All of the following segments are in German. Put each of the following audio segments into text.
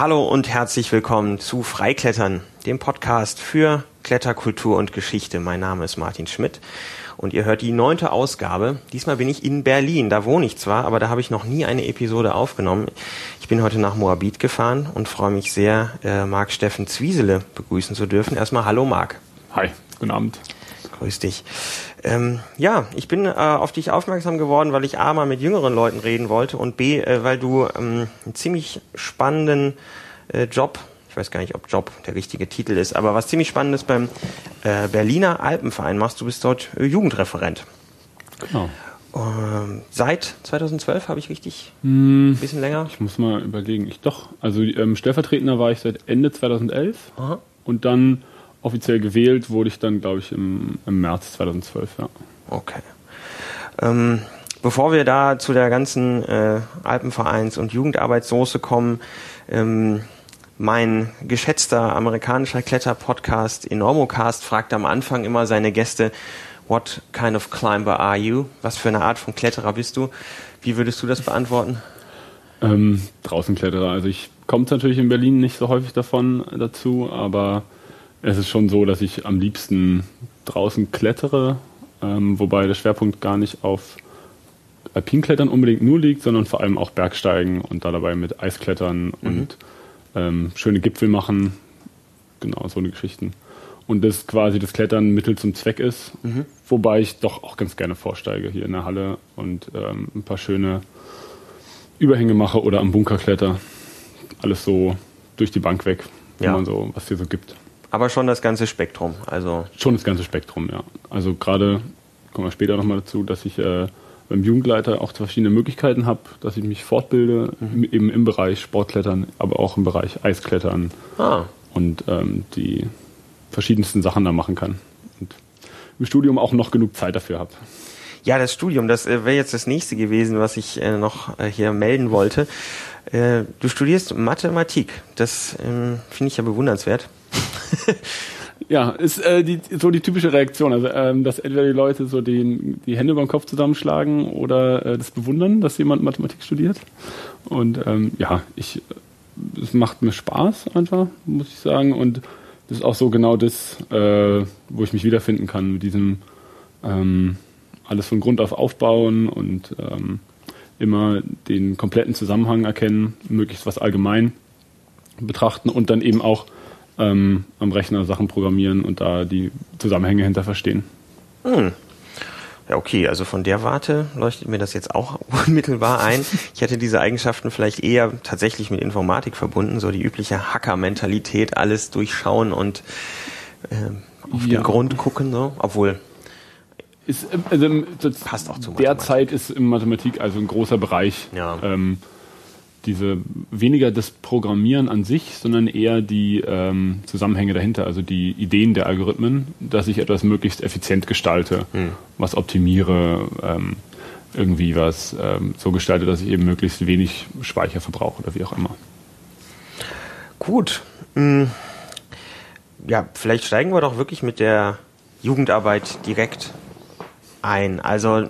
Hallo und herzlich willkommen zu Freiklettern, dem Podcast für Kletterkultur und Geschichte. Mein Name ist Martin Schmidt und ihr hört die neunte Ausgabe. Diesmal bin ich in Berlin. Da wohne ich zwar, aber da habe ich noch nie eine Episode aufgenommen. Ich bin heute nach Moabit gefahren und freue mich sehr, äh, Marc Steffen Zwiesele begrüßen zu dürfen. Erstmal Hallo Marc. Hi, guten Abend. Grüß dich. Ähm, ja, ich bin äh, auf dich aufmerksam geworden, weil ich A mal mit jüngeren Leuten reden wollte und B, äh, weil du ähm, einen ziemlich spannenden äh, Job, ich weiß gar nicht, ob Job der richtige Titel ist, aber was ziemlich spannendes beim äh, Berliner Alpenverein machst. Du bist dort äh, Jugendreferent. Genau. Ähm, seit 2012 habe ich richtig? Ein bisschen länger? Ich muss mal überlegen. Ich doch, also ähm, Stellvertretender war ich seit Ende 2011 Aha. und dann offiziell gewählt wurde ich dann, glaube ich, im, im März 2012, ja. Okay. Ähm, bevor wir da zu der ganzen äh, Alpenvereins- und Jugendarbeitssoße kommen, ähm, mein geschätzter amerikanischer Kletterpodcast Enormocast fragt am Anfang immer seine Gäste, What kind of climber are you? Was für eine Art von Kletterer bist du? Wie würdest du das beantworten? Ähm, Draußenkletterer. Also ich komme natürlich in Berlin nicht so häufig davon dazu, aber es ist schon so, dass ich am liebsten draußen klettere, ähm, wobei der Schwerpunkt gar nicht auf Alpinklettern unbedingt nur liegt, sondern vor allem auch Bergsteigen und da dabei mit Eisklettern und ähm, schöne Gipfel machen. Genau, so eine Geschichten. Und das quasi das Klettern Mittel zum Zweck ist, wobei ich doch auch ganz gerne vorsteige hier in der Halle und ähm, ein paar schöne Überhänge mache oder am Bunker kletter. Alles so durch die Bank weg, wo Ja. man so, was hier so gibt. Aber schon das ganze Spektrum. Also Schon das ganze Spektrum, ja. Also gerade, kommen wir später nochmal dazu, dass ich äh, beim Jugendleiter auch verschiedene Möglichkeiten habe, dass ich mich fortbilde, Mhm. eben im Bereich Sportklettern, aber auch im Bereich Eisklettern ah, und ähm, die verschiedensten Sachen da machen kann. Und im Studium auch noch genug Zeit dafür habe. Ja, das Studium, das äh, wäre jetzt das nächste gewesen, was ich äh, noch äh, hier melden wollte. Äh, du studierst Mathematik. Das ähm, finde ich ja bewundernswert. Ja, ist äh, die, so die typische Reaktion. Also, ähm, dass entweder die Leute so die, die Hände über den Kopf zusammenschlagen oder äh, das bewundern, dass jemand Mathematik studiert. Und ähm, ja, ich, es macht mir Spaß einfach, muss ich sagen. Und das ist auch so genau das, äh, wo ich mich wiederfinden kann mit diesem ähm, alles von Grund auf aufbauen und ähm, immer den kompletten Zusammenhang erkennen, möglichst was allgemein betrachten und dann eben auch ähm, am Rechner Sachen programmieren und da die Zusammenhänge hinter verstehen. Ja, okay, also von der Warte leuchtet mir das jetzt auch unmittelbar ein. Ich hätte diese Eigenschaften vielleicht eher tatsächlich mit Informatik verbunden, so die übliche Hacker-Mentalität, alles durchschauen und ähm, auf Ja. den Grund gucken, so. Obwohl, Ist, ähm, also, Passt auch zu Derzeit ist in Mathematik also ein großer Bereich. Ja. Ähm, diese weniger das Programmieren an sich, sondern eher die ähm, Zusammenhänge dahinter, also die Ideen der Algorithmen, dass ich etwas möglichst effizient gestalte, Hm. was optimiere, ähm, irgendwie was ähm, so gestalte, dass ich eben möglichst wenig Speicher verbrauche oder wie auch immer. Gut. Mm. Ja, vielleicht steigen wir doch wirklich mit der Jugendarbeit direkt ein. Also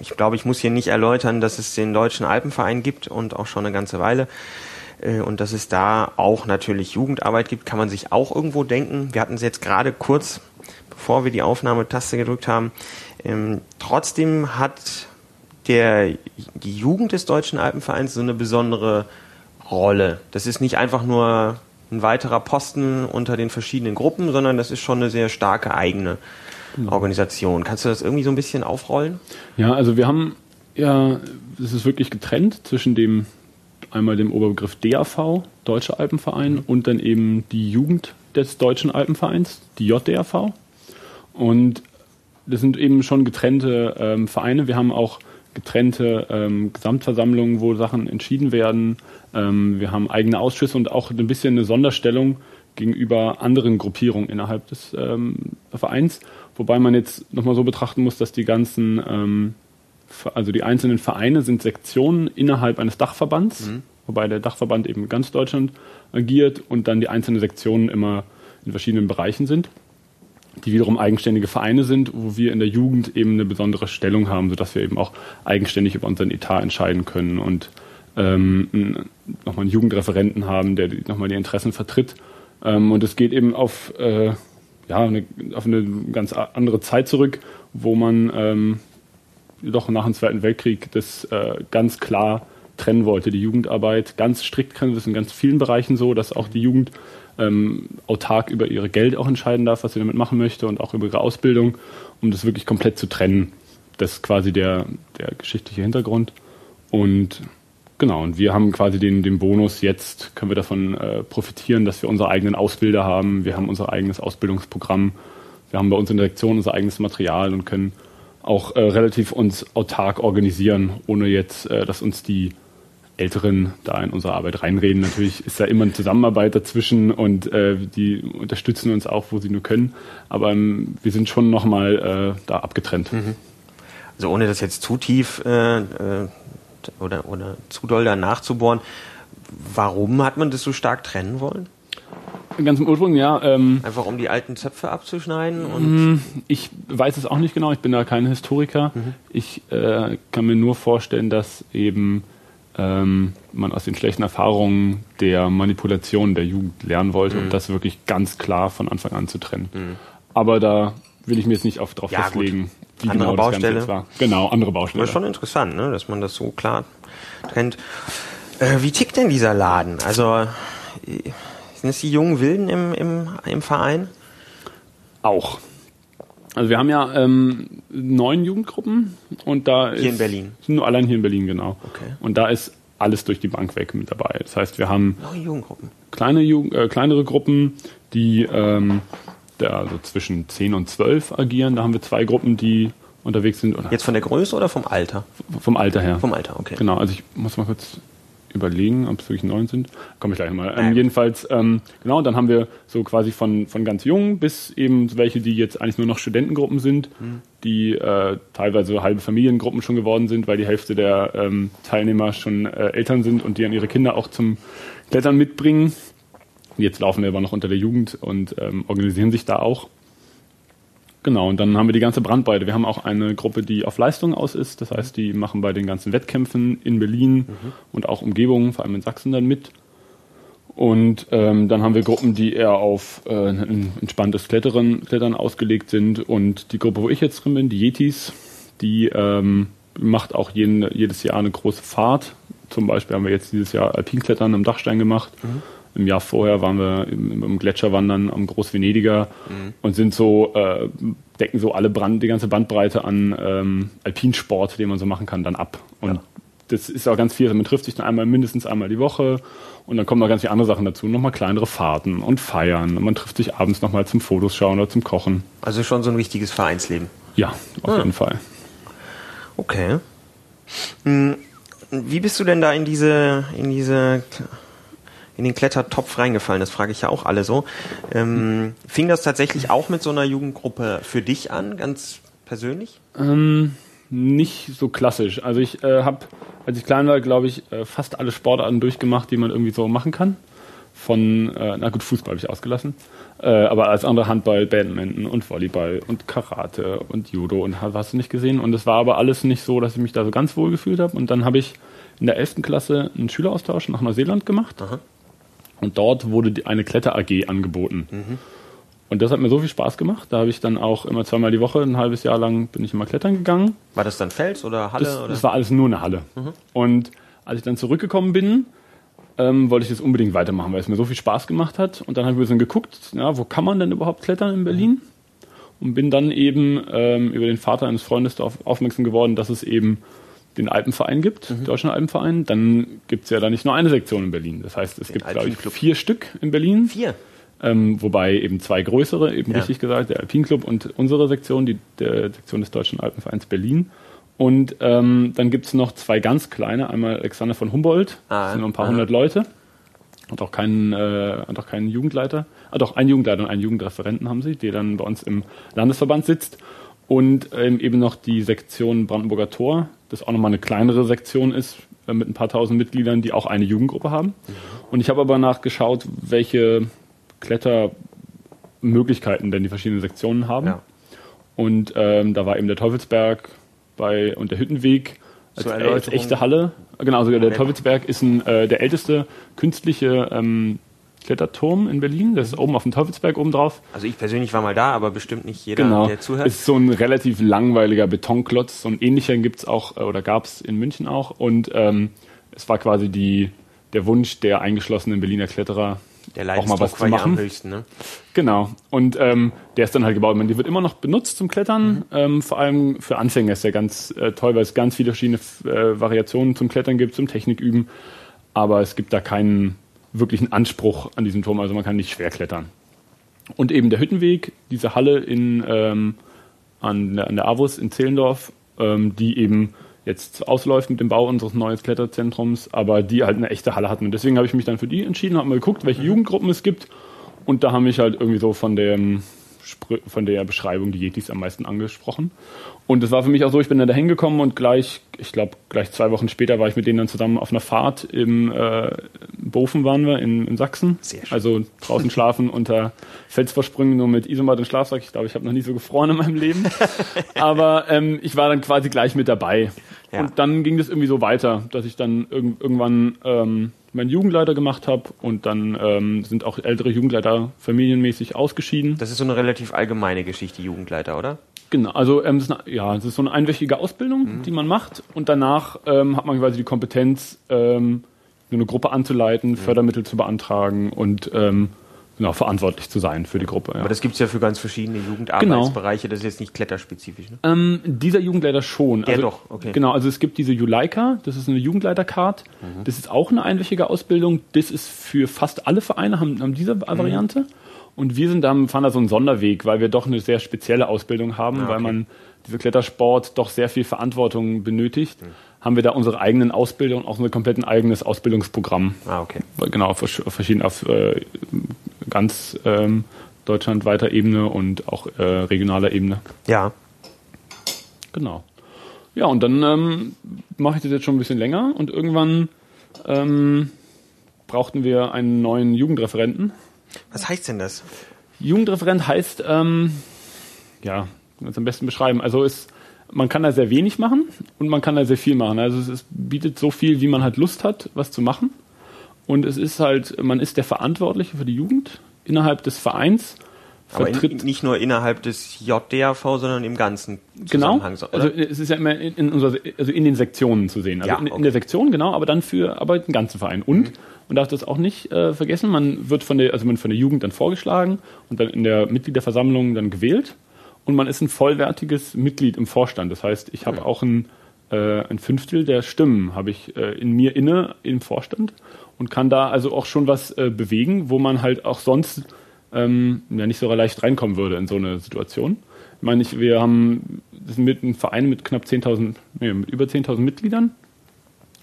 ich glaube, ich muss hier nicht erläutern, dass es den Deutschen Alpenverein gibt und auch schon eine ganze Weile. Äh, Und dass es da auch natürlich Jugendarbeit gibt, kann man sich auch irgendwo denken. Wir hatten es jetzt gerade kurz, bevor wir die Aufnahmetaste gedrückt haben. Ähm, Trotzdem hat der, die Jugend des Deutschen Alpenvereins so eine besondere Rolle. Das ist nicht einfach nur ein weiterer Posten unter den verschiedenen Gruppen, sondern das ist schon eine sehr starke eigene Organisation. Kannst du das irgendwie so ein bisschen aufrollen? Ja, also wir haben ja, es ist wirklich getrennt zwischen dem einmal dem Oberbegriff DAV, Deutscher Alpenverein, und dann eben die Jugend des Deutschen Alpenvereins, die JDAV. Und das sind eben schon getrennte ähm, Vereine. Wir haben auch getrennte ähm, Gesamtversammlungen, wo Sachen entschieden werden. Ähm, wir haben eigene Ausschüsse und auch ein bisschen eine Sonderstellung gegenüber anderen Gruppierungen innerhalb des ähm, Vereins. Wobei man jetzt nochmal so betrachten muss, dass die ganzen, ähm, also die einzelnen Vereine sind Sektionen innerhalb eines Dachverbands, wobei der Dachverband eben ganz Deutschland agiert und dann die einzelnen Sektionen immer in verschiedenen Bereichen sind die wiederum eigenständige Vereine sind, wo wir in der Jugend eben eine besondere Stellung haben, sodass wir eben auch eigenständig über unseren Etat entscheiden können und ähm, nochmal einen Jugendreferenten haben, der nochmal die Interessen vertritt. Ähm, und es geht eben auf, äh, ja, eine, auf eine ganz andere Zeit zurück, wo man ähm, doch nach dem Zweiten Weltkrieg das äh, ganz klar trennen wollte, die Jugendarbeit ganz strikt trennen. Das ist in ganz vielen Bereichen so, dass auch die Jugend ähm, autark über ihre Geld auch entscheiden darf, was sie damit machen möchte und auch über ihre Ausbildung, um das wirklich komplett zu trennen. Das ist quasi der, der geschichtliche Hintergrund. Und genau, und wir haben quasi den, den Bonus, jetzt können wir davon äh, profitieren, dass wir unsere eigenen Ausbilder haben, wir haben unser eigenes Ausbildungsprogramm, wir haben bei uns in der Lektion unser eigenes Material und können auch äh, relativ uns autark organisieren, ohne jetzt, äh, dass uns die Älteren da in unsere Arbeit reinreden. Natürlich ist da immer eine Zusammenarbeit dazwischen und äh, die unterstützen uns auch, wo sie nur können. Aber ähm, wir sind schon nochmal äh, da abgetrennt. Mhm. Also ohne das jetzt zu tief oder, oder zu doll da nachzubohren, warum hat man das so stark trennen wollen? Ganz im Ursprung, ja. Ähm, Einfach um die alten Zöpfe abzuschneiden? Und mm, ich weiß es auch nicht genau, ich bin da kein Historiker. Mhm. Ich äh, kann mir nur vorstellen, dass eben ähm, man aus den schlechten Erfahrungen der Manipulation der Jugend lernen wollte mhm. und das wirklich ganz klar von Anfang an zu trennen. Mhm. Aber da will ich mir jetzt nicht auf, drauf ja, festlegen, wie andere genau Baustelle. das Ganze war. Genau, andere Baustelle. Das ist schon interessant, ne, dass man das so klar trennt. Äh, wie tickt denn dieser Laden? Also sind es die jungen Wilden im, im, im Verein? Auch. Also wir haben ja ähm, neun Jugendgruppen und da hier ist, in Berlin sind nur allein hier in Berlin genau. Okay. Und da ist alles durch die Bank weg mit dabei. Das heißt, wir haben neun Jugendgruppen, kleine Jugend, äh, kleinere Gruppen, die ähm, da so zwischen 10 und 12 agieren. Da haben wir zwei Gruppen, die unterwegs sind. Oder Jetzt von der Größe oder vom Alter? Vom Alter her. Vom Alter, okay. Genau, also ich muss mal kurz überlegen, ob es wirklich neun sind. Komme ich gleich mal. Ähm, jedenfalls, ähm, genau, dann haben wir so quasi von, von ganz jung bis eben welche, die jetzt eigentlich nur noch Studentengruppen sind, mhm. die äh, teilweise halbe Familiengruppen schon geworden sind, weil die Hälfte der ähm, Teilnehmer schon äh, Eltern sind und die an ihre Kinder auch zum Klettern mitbringen. Jetzt laufen wir aber noch unter der Jugend und ähm, organisieren sich da auch. Genau, und dann haben wir die ganze Brandbreite. Wir haben auch eine Gruppe, die auf Leistung aus ist. Das heißt, die machen bei den ganzen Wettkämpfen in Berlin mhm. und auch Umgebungen, vor allem in Sachsen, dann mit. Und ähm, dann haben wir Gruppen, die eher auf äh, ein entspanntes Klettern, Klettern ausgelegt sind. Und die Gruppe, wo ich jetzt drin bin, die Yetis, die ähm, macht auch jeden, jedes Jahr eine große Fahrt. Zum Beispiel haben wir jetzt dieses Jahr Alpinklettern am Dachstein gemacht. Mhm. Im Jahr vorher waren wir im, im Gletscherwandern am Großvenediger mhm. und sind so, äh, decken so alle Brand, die ganze Bandbreite an ähm, Alpinsport, den man so machen kann, dann ab. Und ja. das ist auch ganz viel. Also man trifft sich dann einmal mindestens einmal die Woche und dann kommen noch ganz viele andere Sachen dazu. Nochmal kleinere Fahrten und Feiern. Und man trifft sich abends nochmal zum Fotos schauen oder zum Kochen. Also schon so ein richtiges Vereinsleben. Ja, auf ah. jeden Fall. Okay. Hm, wie bist du denn da in diese, in diese in den Klettertopf reingefallen? Das frage ich ja auch alle so. Ähm, fing das tatsächlich auch mit so einer Jugendgruppe für dich an, ganz persönlich? Ähm, nicht so klassisch. Also ich äh, habe, als ich klein war, glaube ich, äh, fast alle Sportarten durchgemacht, die man irgendwie so machen kann. Von, äh, na gut, Fußball habe ich ausgelassen. Äh, aber als andere Handball, Badminton und Volleyball und Karate und Judo und hast du nicht gesehen. Und es war aber alles nicht so, dass ich mich da so ganz wohl gefühlt habe. Und dann habe ich in der 11. Klasse einen Schüleraustausch nach Neuseeland gemacht. Aha. Und dort wurde eine Kletter AG angeboten. Mhm. Und das hat mir so viel Spaß gemacht. Da habe ich dann auch immer zweimal die Woche, ein halbes Jahr lang, bin ich immer klettern gegangen. War das dann Fels oder Halle? Das, oder? das war alles nur eine Halle. Mhm. Und als ich dann zurückgekommen bin, ähm, wollte ich das unbedingt weitermachen, weil es mir so viel Spaß gemacht hat. Und dann habe ich ein bisschen geguckt, ja, wo kann man denn überhaupt klettern in Berlin? Und bin dann eben ähm, über den Vater eines Freundes darauf aufmerksam geworden, dass es eben den Alpenverein gibt, mhm. Deutschen Alpenverein, dann gibt es ja da nicht nur eine Sektion in Berlin. Das heißt, es den gibt, glaube ich, vier Stück in Berlin. Vier? Ähm, wobei eben zwei größere, eben ja. richtig gesagt, der Alpinclub und unsere Sektion, die der Sektion des Deutschen Alpenvereins Berlin. Und ähm, dann gibt es noch zwei ganz kleine, einmal Alexander von Humboldt, ah, das sind nur ein paar aha. hundert Leute. Hat auch keinen, äh, hat auch keinen Jugendleiter. Ah, doch, einen Jugendleiter und einen Jugendreferenten haben sie, der dann bei uns im Landesverband sitzt. Und ähm, eben noch die Sektion Brandenburger Tor, das auch nochmal eine kleinere Sektion ist, äh, mit ein paar tausend Mitgliedern, die auch eine Jugendgruppe haben. Mhm. Und ich habe aber nachgeschaut, welche Klettermöglichkeiten denn die verschiedenen Sektionen haben. Ja. Und ähm, da war eben der Teufelsberg bei und der Hüttenweg als, als echte Halle. Genau, also der Teufelsberg ist ein, äh, der älteste künstliche ähm, Kletterturm in Berlin. Das ist oben auf dem Teufelsberg oben drauf. Also ich persönlich war mal da, aber bestimmt nicht jeder, genau. der zuhört. Ist so ein relativ langweiliger Betonklotz. So ein ähnlicher gibt's auch, äh, oder gab's in München auch. Und ähm, es war quasi die, der Wunsch der eingeschlossenen Berliner Kletterer, der auch mal was zu machen. Höchsten, ne? Genau. Und ähm, der ist dann halt gebaut. Man, die wird immer noch benutzt zum Klettern. Mhm. Ähm, vor allem für Anfänger ist der ganz äh, toll, weil es ganz viele verschiedene äh, Variationen zum Klettern gibt, zum Techniküben. Aber es gibt da keinen wirklichen Anspruch an diesem Turm. Also man kann nicht schwer klettern. Und eben der Hüttenweg, diese Halle in, ähm, an, der, an der Avus in Zehlendorf, ähm, die eben jetzt ausläuft mit dem Bau unseres neuen Kletterzentrums, aber die halt eine echte Halle hatten. Und deswegen habe ich mich dann für die entschieden, habe mal geguckt, welche. Jugendgruppen es gibt. Und da haben mich halt irgendwie so von dem von der Beschreibung die Yetis am meisten angesprochen. Und es war für mich auch so, ich bin dann da hingekommen und gleich, ich glaube, gleich zwei Wochen später war ich mit denen dann zusammen auf einer Fahrt im äh, Bofen waren wir in, in Sachsen. Sehr schön. Also draußen schlafen unter Felsvorsprüngen nur mit Isomat und Schlafsack. Ich glaube, ich habe noch nie so gefroren in meinem Leben. Aber ähm, ich war dann quasi gleich mit dabei. Ja. Und dann ging das irgendwie so weiter, dass ich dann irg irgendwann ähm, meinen Jugendleiter gemacht habe und dann ähm, sind auch ältere Jugendleiter familienmäßig ausgeschieden. Das ist so eine relativ allgemeine Geschichte, Jugendleiter, oder? Genau, also ähm, das eine, ja, es ist so eine einwöchige Ausbildung, mhm. die man macht und danach ähm, hat man quasi die Kompetenz, ähm, eine Gruppe anzuleiten, mhm. Fördermittel zu beantragen und ähm, genau, verantwortlich zu sein für die Gruppe. Ja. Aber das gibt es ja für ganz verschiedene Jugendarbeitsbereiche, genau. das ist jetzt nicht kletterspezifisch. Ne? Ähm, dieser Jugendleiter schon. Ja, also, doch, okay. Genau, also es gibt diese Juleika, das ist eine Jugendleitercard, mhm. das ist auch eine einwöchige Ausbildung, das ist für fast alle Vereine, haben, haben diese Variante. Mhm. Und wir sind da, fahren da so einen Sonderweg, weil wir doch eine sehr spezielle Ausbildung haben, ah, okay. weil man diese Klettersport doch sehr viel Verantwortung benötigt. Mhm haben wir da unsere eigenen Ausbildungen, auch ein komplett eigenes Ausbildungsprogramm. Ah, okay. Genau, auf, verschieden, auf äh, ganz ähm, deutschlandweiter Ebene und auch äh, regionaler Ebene. Ja. Genau. Ja, und dann ähm, mache ich das jetzt schon ein bisschen länger und irgendwann ähm, brauchten wir einen neuen Jugendreferenten. Was heißt denn das? Jugendreferent heißt, ähm, ja, kann man es am besten beschreiben. Also ist man kann da sehr wenig machen und man kann da sehr viel machen. Also es, ist, bietet so viel, wie man halt Lust hat, was zu machen. Und es ist halt, man ist der Verantwortliche für die Jugend innerhalb des Vereins. Aber in, nicht nur innerhalb des JDAV, sondern im ganzen genau. Zusammenhang. Genau. Also es ist ja immer in, in unserer, also in den Sektionen zu sehen. Also ja, okay. in, in, der Sektion, genau, aber dann für aber den ganzen Verein. Und mhm. man darf das auch nicht äh, vergessen, man wird von der, also man von der Jugend dann vorgeschlagen und dann in der Mitgliederversammlung dann gewählt und man ist ein vollwertiges Mitglied im Vorstand. Das heißt, ich habe auch ein, äh, ein Fünftel der Stimmen habe ich äh, in mir inne im Vorstand und kann da also auch schon was äh, bewegen, wo man halt auch sonst ähm, ja nicht so leicht reinkommen würde in so eine Situation. Ich meine, ich, wir haben mit einem Verein mit knapp 10.000, nee, mit über 10.000 Mitgliedern,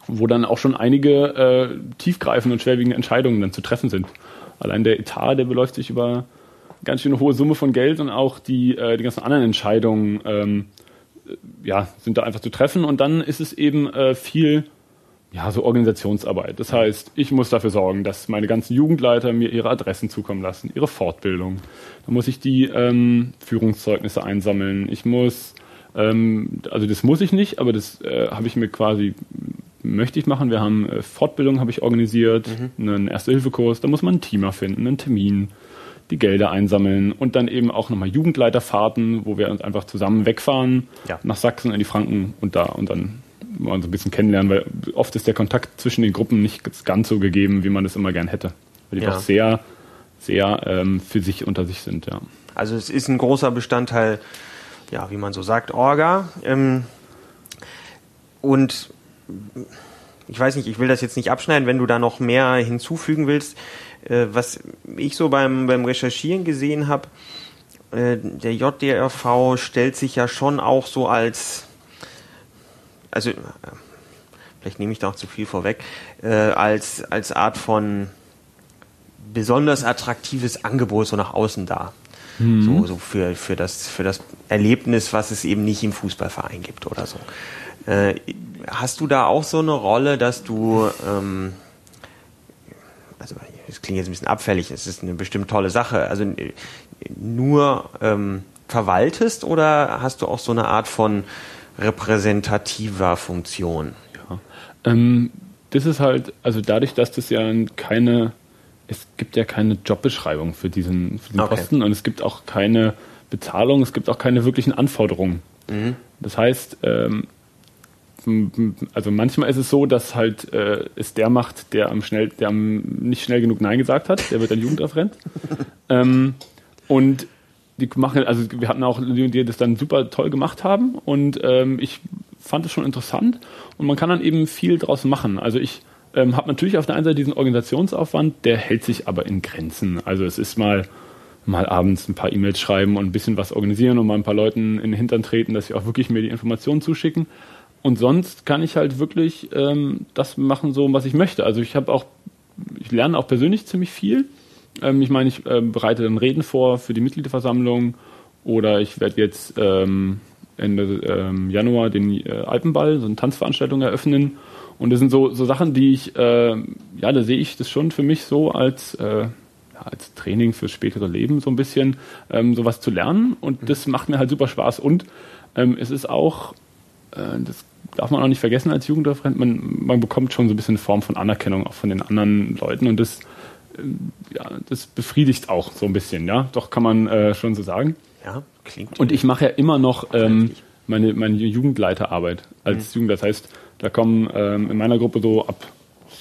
wo dann auch schon einige äh, tiefgreifende und schwerwiegende Entscheidungen dann zu treffen sind. Allein der Etat, der beläuft sich über ganz schön hohe Summe von Geld und auch die, äh, die ganzen anderen Entscheidungen ähm, ja, sind da einfach zu treffen. Und dann ist es eben äh, viel ja, so Organisationsarbeit. Das heißt, ich muss dafür sorgen, dass meine ganzen Jugendleiter mir ihre Adressen zukommen lassen, ihre Fortbildung. Da muss ich die ähm, Führungszeugnisse einsammeln. Ich muss, ähm, also das muss ich nicht, aber das äh, habe ich mir quasi, möchte ich machen. Wir haben äh, Fortbildung habe ich organisiert, mhm. einen Erste-Hilfe-Kurs, da muss man ein Team erfinden, einen Termin die Gelder einsammeln und dann eben auch nochmal Jugendleiterfahrten, wo wir uns einfach zusammen wegfahren ja. nach Sachsen in die Franken und da und dann mal so ein bisschen kennenlernen, weil oft ist der Kontakt zwischen den Gruppen nicht ganz so gegeben, wie man es immer gern hätte. Weil die ja. auch sehr, sehr ähm, für sich unter sich sind, ja. Also es ist ein großer Bestandteil, ja, wie man so sagt, Orga. Ähm, und ich weiß nicht, ich will das jetzt nicht abschneiden, wenn du da noch mehr hinzufügen willst. Äh, was ich so beim, beim Recherchieren gesehen habe, äh, der JDRV stellt sich ja schon auch so als, also äh, vielleicht nehme ich da auch zu viel vorweg, äh, als, als Art von besonders attraktives Angebot so nach außen dar. Mhm. So, so für, für, das, für das Erlebnis, was es eben nicht im Fußballverein gibt oder so. Äh, hast du da auch so eine Rolle, dass du ähm, also das klingt jetzt ein bisschen abfällig, es ist eine bestimmt tolle Sache, also nur ähm, verwaltest oder hast du auch so eine Art von repräsentativer Funktion. Ja. Ähm, das ist halt, also dadurch, dass das ja keine, es gibt ja keine Jobbeschreibung für diesen, für diesen okay. Posten und es gibt auch keine Bezahlung, es gibt auch keine wirklichen Anforderungen. Mhm. Das heißt, ähm, also manchmal ist es so, dass halt äh, es der macht, der am schnell, der am nicht schnell genug Nein gesagt hat, der wird dann Jugendaufrennt. ähm, und die machen, also wir hatten auch die, die das dann super toll gemacht haben und ähm, ich fand es schon interessant und man kann dann eben viel draus machen. Also ich ähm, habe natürlich auf der einen Seite diesen Organisationsaufwand, der hält sich aber in Grenzen. Also es ist mal mal abends ein paar E-Mails schreiben und ein bisschen was organisieren und mal ein paar Leuten in den Hintern treten, dass sie auch wirklich mir die Informationen zuschicken. Und sonst kann ich halt wirklich ähm, das machen, so was ich möchte. Also ich habe auch, ich lerne auch persönlich ziemlich viel. Ähm, ich meine, ich äh, bereite dann Reden vor für die Mitgliederversammlung oder ich werde jetzt ähm, Ende ähm, Januar den äh, Alpenball, so eine Tanzveranstaltung eröffnen. Und das sind so, so Sachen, die ich, äh, ja, da sehe ich das schon für mich so als, äh, ja, als Training fürs spätere Leben so ein bisschen, ähm, sowas zu lernen. Und das macht mir halt super Spaß. Und ähm, es ist auch, äh, das darf man auch nicht vergessen als Jugendreferent, man, man bekommt schon so ein bisschen eine Form von Anerkennung auch von den anderen Leuten und das, ja, das befriedigt auch so ein bisschen, ja, doch kann man äh, schon so sagen. Ja, klingt. Und ich mache ja immer noch ähm, meine, meine Jugendleiterarbeit als mhm. Jugendleiter. Das heißt, da kommen ähm, in meiner Gruppe so ab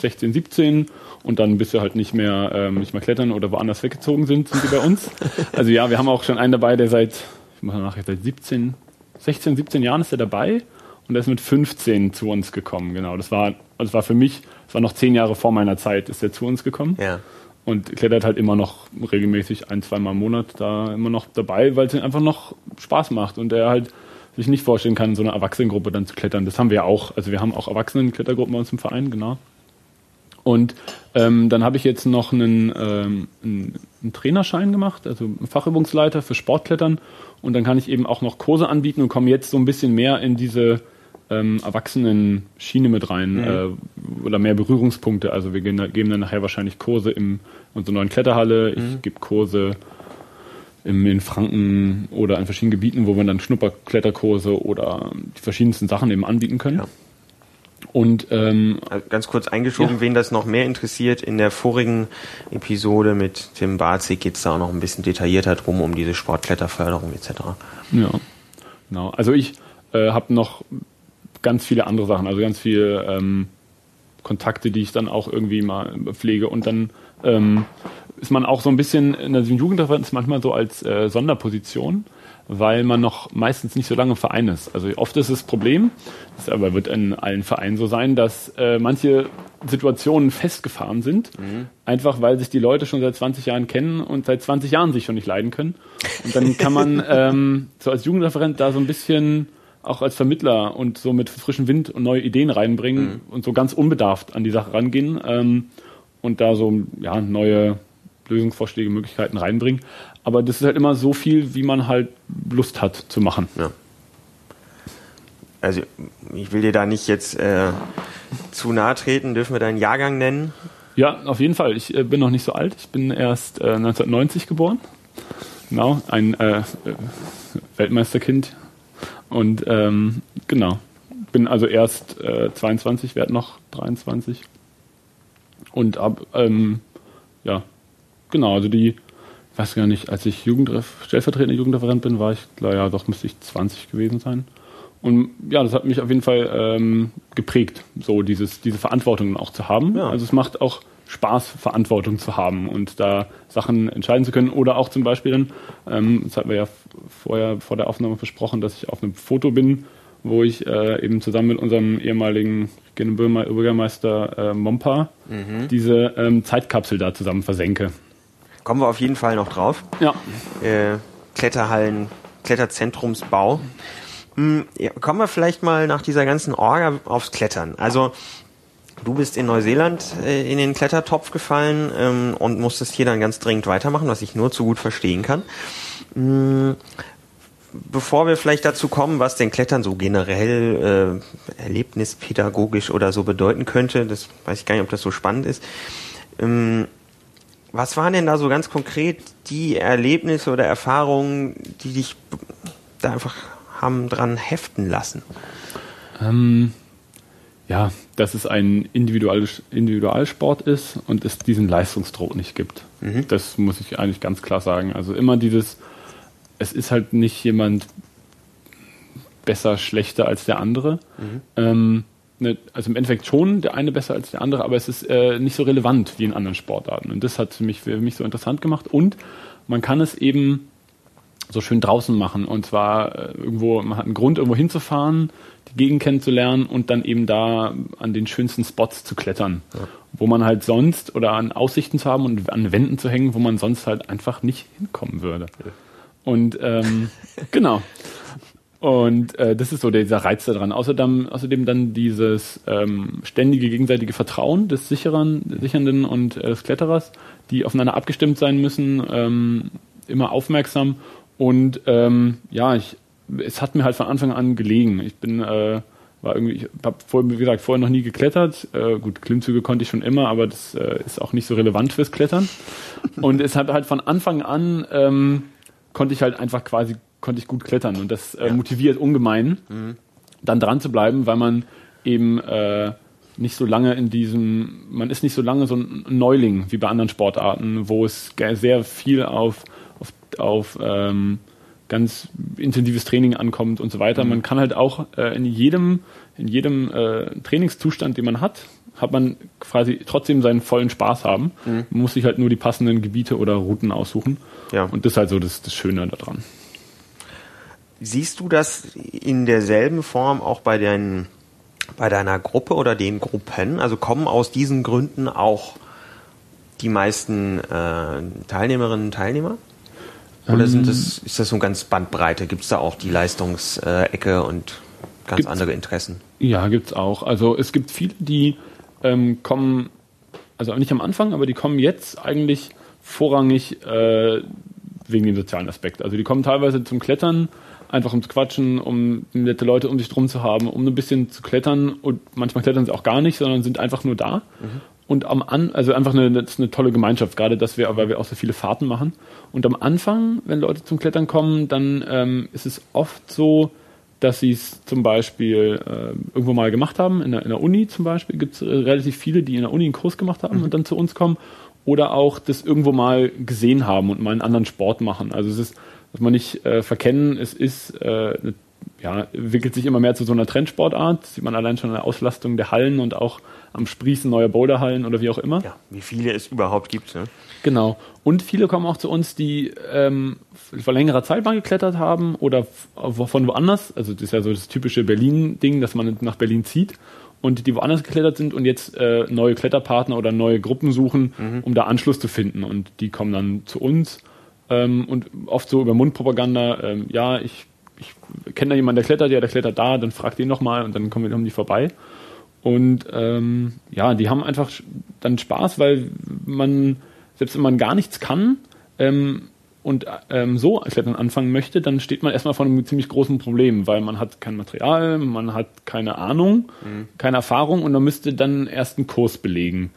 16, 17 und dann bis wir halt nicht mehr, ähm, nicht mehr klettern oder woanders weggezogen sind, sind sie bei uns. Also ja, wir haben auch schon einen dabei, der seit, ich mache nachher seit 17, 16, 17 Jahren ist er dabei und er ist mit 15 zu uns gekommen. Genau, das war, das war für mich, das war noch zehn Jahre vor meiner Zeit, ist er zu uns gekommen. Ja. Und klettert halt immer noch regelmäßig ein, zweimal im Monat da immer noch dabei, weil es ihm einfach noch Spaß macht und er halt sich nicht vorstellen kann, in so einer Erwachsenengruppe dann zu klettern. Das haben wir auch. Also wir haben auch Erwachsenen-Klettergruppen bei uns im Verein, genau. Und ähm, dann habe ich jetzt noch einen, ähm, einen Trainerschein gemacht, also einen Fachübungsleiter für Sportklettern. Und dann kann ich eben auch noch Kurse anbieten und komme jetzt so ein bisschen mehr in diese ähm, Erwachsenen-Schiene mit rein mhm. äh, oder mehr Berührungspunkte. Also wir gehen, geben dann nachher wahrscheinlich Kurse in unserer neuen Kletterhalle. Ich mhm. gebe Kurse im, in Franken oder an verschiedenen Gebieten, wo wir dann Schnupperkletterkurse oder die verschiedensten Sachen eben anbieten können. Ja. Und ähm, also ganz kurz eingeschoben, ja. wen das noch mehr interessiert, in der vorigen Episode mit Tim Barzig geht es da auch noch ein bisschen detaillierter drum, um diese Sportkletterförderung etc. Ja, genau. Also ich äh, habe noch ganz viele andere Sachen, also ganz viele ähm, Kontakte, die ich dann auch irgendwie mal pflege und dann ähm, ist man auch so ein bisschen in der Jugendreferenz manchmal so als äh, Sonderposition, weil man noch meistens nicht so lange im Verein ist. Also oft ist das Problem, das aber wird in allen Vereinen so sein, dass äh, manche Situationen festgefahren sind, mhm. einfach weil sich die Leute schon seit 20 Jahren kennen und seit 20 Jahren sich schon nicht leiden können. Und dann kann man ähm, so als Jugendreferent da so ein bisschen auch als Vermittler und so mit frischem Wind und neue Ideen reinbringen mhm. und so ganz unbedarft an die Sache rangehen ähm, und da so ja, neue Lösungsvorschläge, Möglichkeiten reinbringen. Aber das ist halt immer so viel, wie man halt Lust hat zu machen. Ja. Also ich will dir da nicht jetzt äh, zu nahe treten. Dürfen wir deinen Jahrgang nennen? Ja, auf jeden Fall. Ich äh, bin noch nicht so alt. Ich bin erst äh, 1990 geboren. Genau, ein äh, Weltmeisterkind und ähm, genau, bin also erst äh, 22, werde noch 23. Und ab, ähm, ja, genau, also die, ich weiß gar nicht, als ich Jugendref stellvertretender Jugendreferent bin, war ich, ja, doch müsste ich 20 gewesen sein. Und ja, das hat mich auf jeden Fall ähm, geprägt, so dieses, diese Verantwortung auch zu haben. Ja. Also es macht auch Spaß, Verantwortung zu haben und da Sachen entscheiden zu können. Oder auch zum Beispiel dann, ähm, das hatten wir ja vorher vor der Aufnahme versprochen, dass ich auf einem Foto bin, wo ich äh, eben zusammen mit unserem ehemaligen Bürgermeister äh, Mompa mhm. diese ähm, Zeitkapsel da zusammen versenke. Kommen wir auf jeden Fall noch drauf. Ja. Äh, Kletterhallen, Kletterzentrumsbau. Hm, ja, kommen wir vielleicht mal nach dieser ganzen Orga aufs Klettern. Also Du bist in Neuseeland äh, in den Klettertopf gefallen ähm, und musstest hier dann ganz dringend weitermachen, was ich nur zu gut verstehen kann. Mhm. Bevor wir vielleicht dazu kommen, was denn Klettern so generell äh, erlebnispädagogisch oder so bedeuten könnte, das weiß ich gar nicht, ob das so spannend ist. Ähm, was waren denn da so ganz konkret die Erlebnisse oder Erfahrungen, die dich da einfach haben dran heften lassen? Ähm, ja, dass es ein Individual Individualsport ist und es diesen Leistungsdruck nicht gibt. Mhm. Das muss ich eigentlich ganz klar sagen. Also immer dieses, es ist halt nicht jemand besser, schlechter als der andere. Mhm. Ähm, ne, also im Endeffekt schon der eine besser als der andere, aber es ist äh, nicht so relevant wie in anderen Sportarten. Und das hat für mich, für mich so interessant gemacht. Und man kann es eben so schön draußen machen. Und zwar äh, irgendwo, man hat einen Grund, irgendwo hinzufahren, Gegend kennenzulernen und dann eben da an den schönsten Spots zu klettern. Ja. Wo man halt sonst oder an Aussichten zu haben und an Wänden zu hängen, wo man sonst halt einfach nicht hinkommen würde. Ja. Und ähm, genau. Und äh, das ist so dieser Reiz daran. Außerdem, außerdem dann dieses ähm, ständige gegenseitige Vertrauen des Sicherern, Sichernden und äh, des Kletterers, die aufeinander abgestimmt sein müssen, ähm, immer aufmerksam. Und ähm, ja, ich, es hat mir halt von Anfang an gelegen. Ich bin äh, war irgendwie, ich habe vorher, wie gesagt, vorher noch nie geklettert. Äh, gut, Klimmzüge konnte ich schon immer, aber das äh, ist auch nicht so relevant fürs Klettern. Und es hat halt von Anfang an ähm, konnte ich halt einfach quasi konnte ich gut klettern und das äh, motiviert ungemein, mhm. dann dran zu bleiben, weil man eben äh, nicht so lange in diesem, man ist nicht so lange so ein Neuling wie bei anderen Sportarten, wo es sehr viel auf, auf, auf ähm, ganz intensives Training ankommt und so weiter. Mhm. Man kann halt auch äh, in jedem, in jedem äh, Trainingszustand, den man hat, hat man quasi trotzdem seinen vollen Spaß haben. Mhm. Man muss sich halt nur die passenden Gebiete oder Routen aussuchen. Ja. Und das ist halt so das, das Schöne daran. Siehst du das in derselben Form auch bei, den, bei deiner Gruppe oder den Gruppen? Also kommen aus diesen Gründen auch die meisten äh, Teilnehmerinnen und Teilnehmer? Oder sind das, ähm. ist das so eine ganz Bandbreite? Gibt es da auch die Leistungsecke und ganz andere Interessen? Ja, gibt es auch. Also es gibt viele, die ähm, kommen, also nicht am Anfang, aber die kommen jetzt eigentlich vorrangig äh, wegen dem sozialen Aspekt. Also die kommen teilweise zum Klettern einfach um zu quatschen, um nette Leute um sich drum zu haben, um ein bisschen zu klettern und manchmal klettern sie auch gar nicht, sondern sind einfach nur da. Mhm. Und am An, also einfach eine, das ist eine tolle Gemeinschaft, gerade dass wir, weil wir auch so viele Fahrten machen. Und am Anfang, wenn Leute zum Klettern kommen, dann ähm, ist es oft so, dass sie es zum Beispiel äh, irgendwo mal gemacht haben, in der, in der Uni zum Beispiel, gibt es äh, relativ viele, die in der Uni einen Kurs gemacht haben mhm. und dann zu uns kommen. Oder auch das irgendwo mal gesehen haben und mal einen anderen Sport machen. Also es ist muss man nicht äh, verkennen, es ist, äh, ja, entwickelt sich immer mehr zu so einer Trendsportart. Sieht man allein schon an der Auslastung der Hallen und auch am Sprießen neuer Boulderhallen oder wie auch immer. Ja, wie viele es überhaupt gibt. Ne? Genau. Und viele kommen auch zu uns, die ähm, vor längerer Zeit mal geklettert haben oder von woanders. Also das ist ja so das typische Berlin-Ding, dass man nach Berlin zieht und die woanders geklettert sind und jetzt äh, neue Kletterpartner oder neue Gruppen suchen, mhm. um da Anschluss zu finden. Und die kommen dann zu uns ähm, und oft so über Mundpropaganda, ähm, ja, ich, ich kenne da jemanden, der klettert, ja, der klettert da, dann fragt den nochmal und dann kommen, kommen die vorbei. Und ähm, ja, die haben einfach dann Spaß, weil man, selbst wenn man gar nichts kann ähm, und ähm, so Klettern anfangen möchte, dann steht man erstmal vor einem ziemlich großen Problem, weil man hat kein Material, man hat keine Ahnung, mhm. keine Erfahrung und man müsste dann erst einen Kurs belegen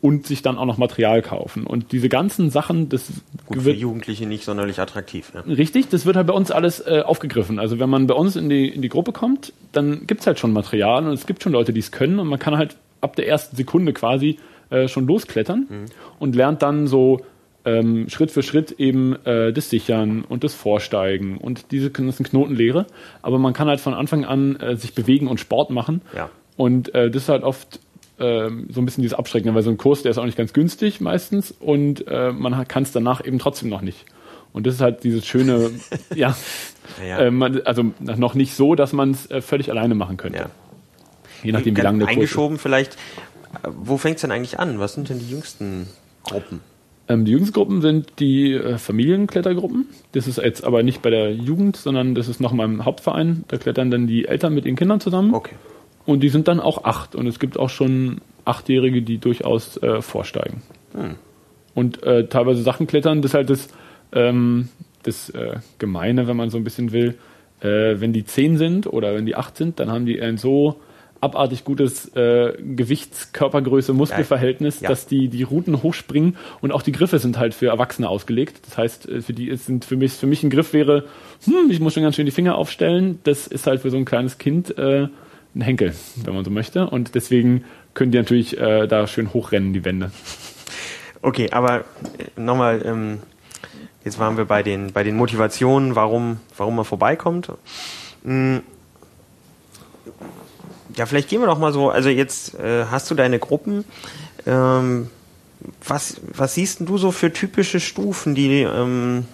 und sich dann auch noch Material kaufen. Und diese ganzen Sachen, das Gut, wird für Jugendliche nicht sonderlich attraktiv. Ja. Richtig, das wird halt bei uns alles äh, aufgegriffen. Also wenn man bei uns in die, in die Gruppe kommt, dann gibt's halt schon Material und es gibt schon Leute, die es können und man kann halt ab der ersten Sekunde quasi äh, schon losklettern mhm. und lernt dann so ähm, Schritt für Schritt eben äh, das Sichern und das Vorsteigen und diese ganzen Knotenlehre. Aber man kann halt von Anfang an äh, sich bewegen und Sport machen. Ja. Und äh, das ist halt oft ähm, so ein bisschen dieses Abschrecken, weil so ein Kurs, der ist auch nicht ganz günstig meistens und äh, man kann es danach eben trotzdem noch nicht. Und das ist halt dieses schöne, ja, ja. Äh, also noch nicht so, dass man es äh, völlig alleine machen könnte. Ja. Je nachdem, wie lange der Kurs Eingeschoben ist. vielleicht, wo fängt es denn eigentlich an? Was sind denn die jüngsten Gruppen? Ähm, die jüngsten Gruppen sind die äh, Familienklettergruppen. Das ist jetzt aber nicht bei der Jugend, sondern das ist noch mal im Hauptverein. Da klettern dann die Eltern mit ihren Kindern zusammen. Okay. Und die sind dann auch acht. Und es gibt auch schon Achtjährige, die durchaus äh, vorsteigen. Hm. Und äh, teilweise Sachen klettern, das ist halt das, ähm, das äh, Gemeine, wenn man so ein bisschen will. Äh, wenn die zehn sind oder wenn die acht sind, dann haben die ein so abartig gutes äh, Gewichts-Körpergröße, Muskelverhältnis, Ja. dass die die Routen hochspringen und auch die Griffe sind halt für Erwachsene ausgelegt. Das heißt, äh, für die ist, sind für mich für mich ein Griff wäre, hm, ich muss schon ganz schön die Finger aufstellen. Das ist halt für so ein kleines Kind äh, ein Henkel, wenn man so möchte. Und deswegen können die natürlich äh, da schön hochrennen die Wände. Okay, aber äh, nochmal, ähm, jetzt waren wir bei den, bei den Motivationen, warum, warum man vorbeikommt. Hm, ja, vielleicht gehen wir doch mal so, also jetzt äh, hast du deine Gruppen. Ähm, was, was siehst du so für typische Stufen, die, ähm,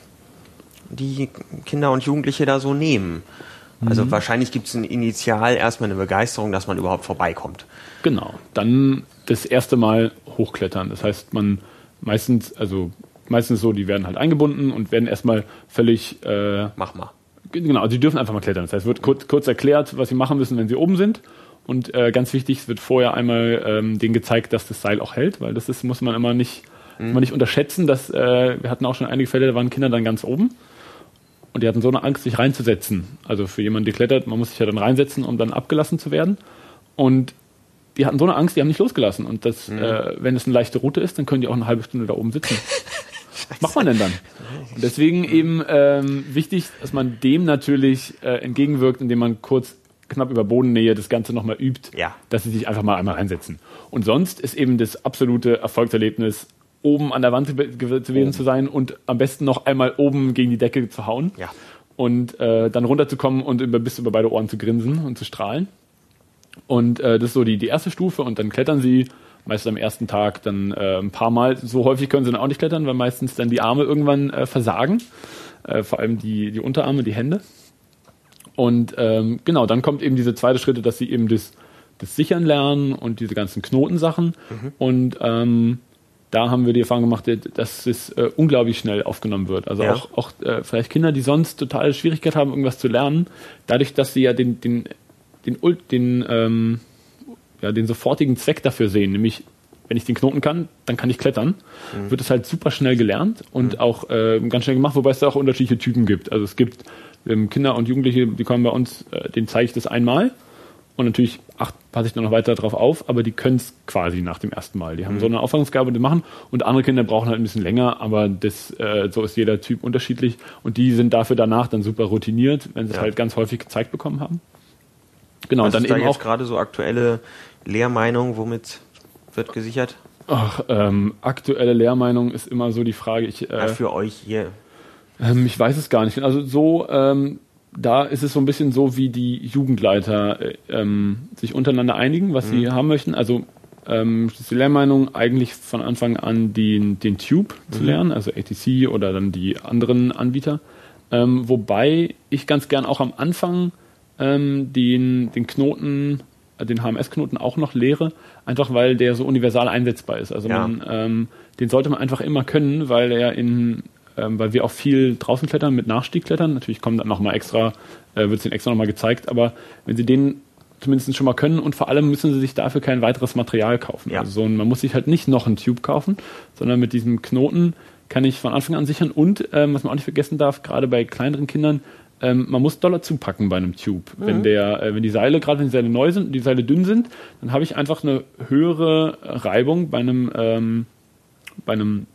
die Kinder und Jugendliche da so nehmen? Also wahrscheinlich gibt es ein Initial erstmal eine Begeisterung, dass man überhaupt vorbeikommt. Genau. Dann das erste Mal hochklettern. Das heißt, man meistens, also meistens so, die werden halt eingebunden und werden erstmal völlig, äh, Mach mal. genau, also die dürfen einfach mal klettern. Das heißt, es wird kurz, kurz erklärt, was sie machen müssen, wenn sie oben sind. Und äh, ganz wichtig, es wird vorher einmal ähm, denen gezeigt, dass das Seil auch hält, weil das ist, muss man immer nicht, muss man nicht unterschätzen. Dass, äh, wir hatten auch schon einige Fälle, da waren Kinder dann ganz oben und die hatten so eine Angst, sich reinzusetzen. Also für jemanden, der klettert, man muss sich ja dann reinsetzen, um dann abgelassen zu werden. Und die hatten so eine Angst, die haben nicht losgelassen. Und das, äh, wenn es eine leichte Route ist, dann können die auch eine halbe Stunde da oben sitzen. Was macht man denn dann? Und deswegen eben ähm, wichtig, dass man dem natürlich äh, entgegenwirkt, indem man kurz knapp über Bodennähe das Ganze nochmal übt, Ja. dass sie sich einfach mal einmal reinsetzen. Und sonst ist eben das absolute Erfolgserlebnis, oben an der Wand gew- gewesen zu sein und am besten noch einmal oben gegen die Decke zu hauen Ja. und äh, dann runterzukommen und über, bis über beide Ohren zu grinsen und zu strahlen. Und äh, das ist so die, die erste Stufe und dann klettern sie meist am ersten Tag dann äh, ein paar Mal. So häufig können sie dann auch nicht klettern, weil meistens dann die Arme irgendwann äh, versagen, äh, vor allem die, die Unterarme, die Hände. Und ähm, genau, dann kommt eben diese zweite Schritte, dass sie eben das, das Sichern lernen und diese ganzen Knotensachen. Und ähm, da haben wir die Erfahrung gemacht, dass es äh, unglaublich schnell aufgenommen wird. Also Ja. auch, auch äh, vielleicht Kinder, die sonst totale Schwierigkeit haben, irgendwas zu lernen, dadurch, dass sie ja den, den, den, den, ähm, ja, den sofortigen Zweck dafür sehen, nämlich wenn ich den Knoten kann, dann kann ich klettern, wird es halt super schnell gelernt und auch äh, ganz schnell gemacht, wobei es da auch unterschiedliche Typen gibt. Also es gibt ähm, Kinder und Jugendliche, die kommen bei uns, äh, denen zeige ich das einmal und natürlich ach, passe ich dann noch weiter drauf auf, aber die können es quasi nach dem ersten Mal. Die haben so eine Auffassungsgabe, die machen und andere Kinder brauchen halt ein bisschen länger, aber das, äh, so ist jeder Typ unterschiedlich und die sind dafür danach dann super routiniert, wenn sie es Ja. halt ganz häufig gezeigt bekommen haben. Genau, Was und dann ist da eben jetzt auch gerade so aktuelle Lehrmeinung, womit wird gesichert? ach, ähm, aktuelle Lehrmeinung ist immer so die Frage. Ich, Ja, äh, für euch hier. ähm, ich weiß es gar nicht. Also so, ähm, da ist es so ein bisschen so, wie die Jugendleiter äh, ähm, sich untereinander einigen, was sie haben möchten. Also ähm, ist die Lehrmeinung eigentlich von Anfang an den, den Tube zu lernen, also ATC oder dann die anderen Anbieter. Ähm, wobei ich ganz gern auch am Anfang ähm, den, den Knoten, äh, den HMS-Knoten auch noch lehre, einfach weil der so universal einsetzbar ist. Also Ja. man, ähm, den sollte man einfach immer können, weil er in, ähm, weil wir auch viel draußen klettern mit Nachstieg klettern. Natürlich kommen dann nochmal extra, äh, wird es den extra nochmal gezeigt, aber wenn sie den zumindest schon mal können und vor allem müssen sie sich dafür kein weiteres Material kaufen. Ja. Also so man muss sich halt nicht noch einen Tube kaufen, sondern mit diesem Knoten kann ich von Anfang an sichern und ähm, was man auch nicht vergessen darf, gerade bei kleineren Kindern, ähm, man muss Dollar zupacken bei einem Tube. Wenn der, äh, wenn die Seile, gerade wenn die Seile neu sind und die Seile dünn sind, dann habe ich einfach eine höhere Reibung bei einem, ähm, bei einem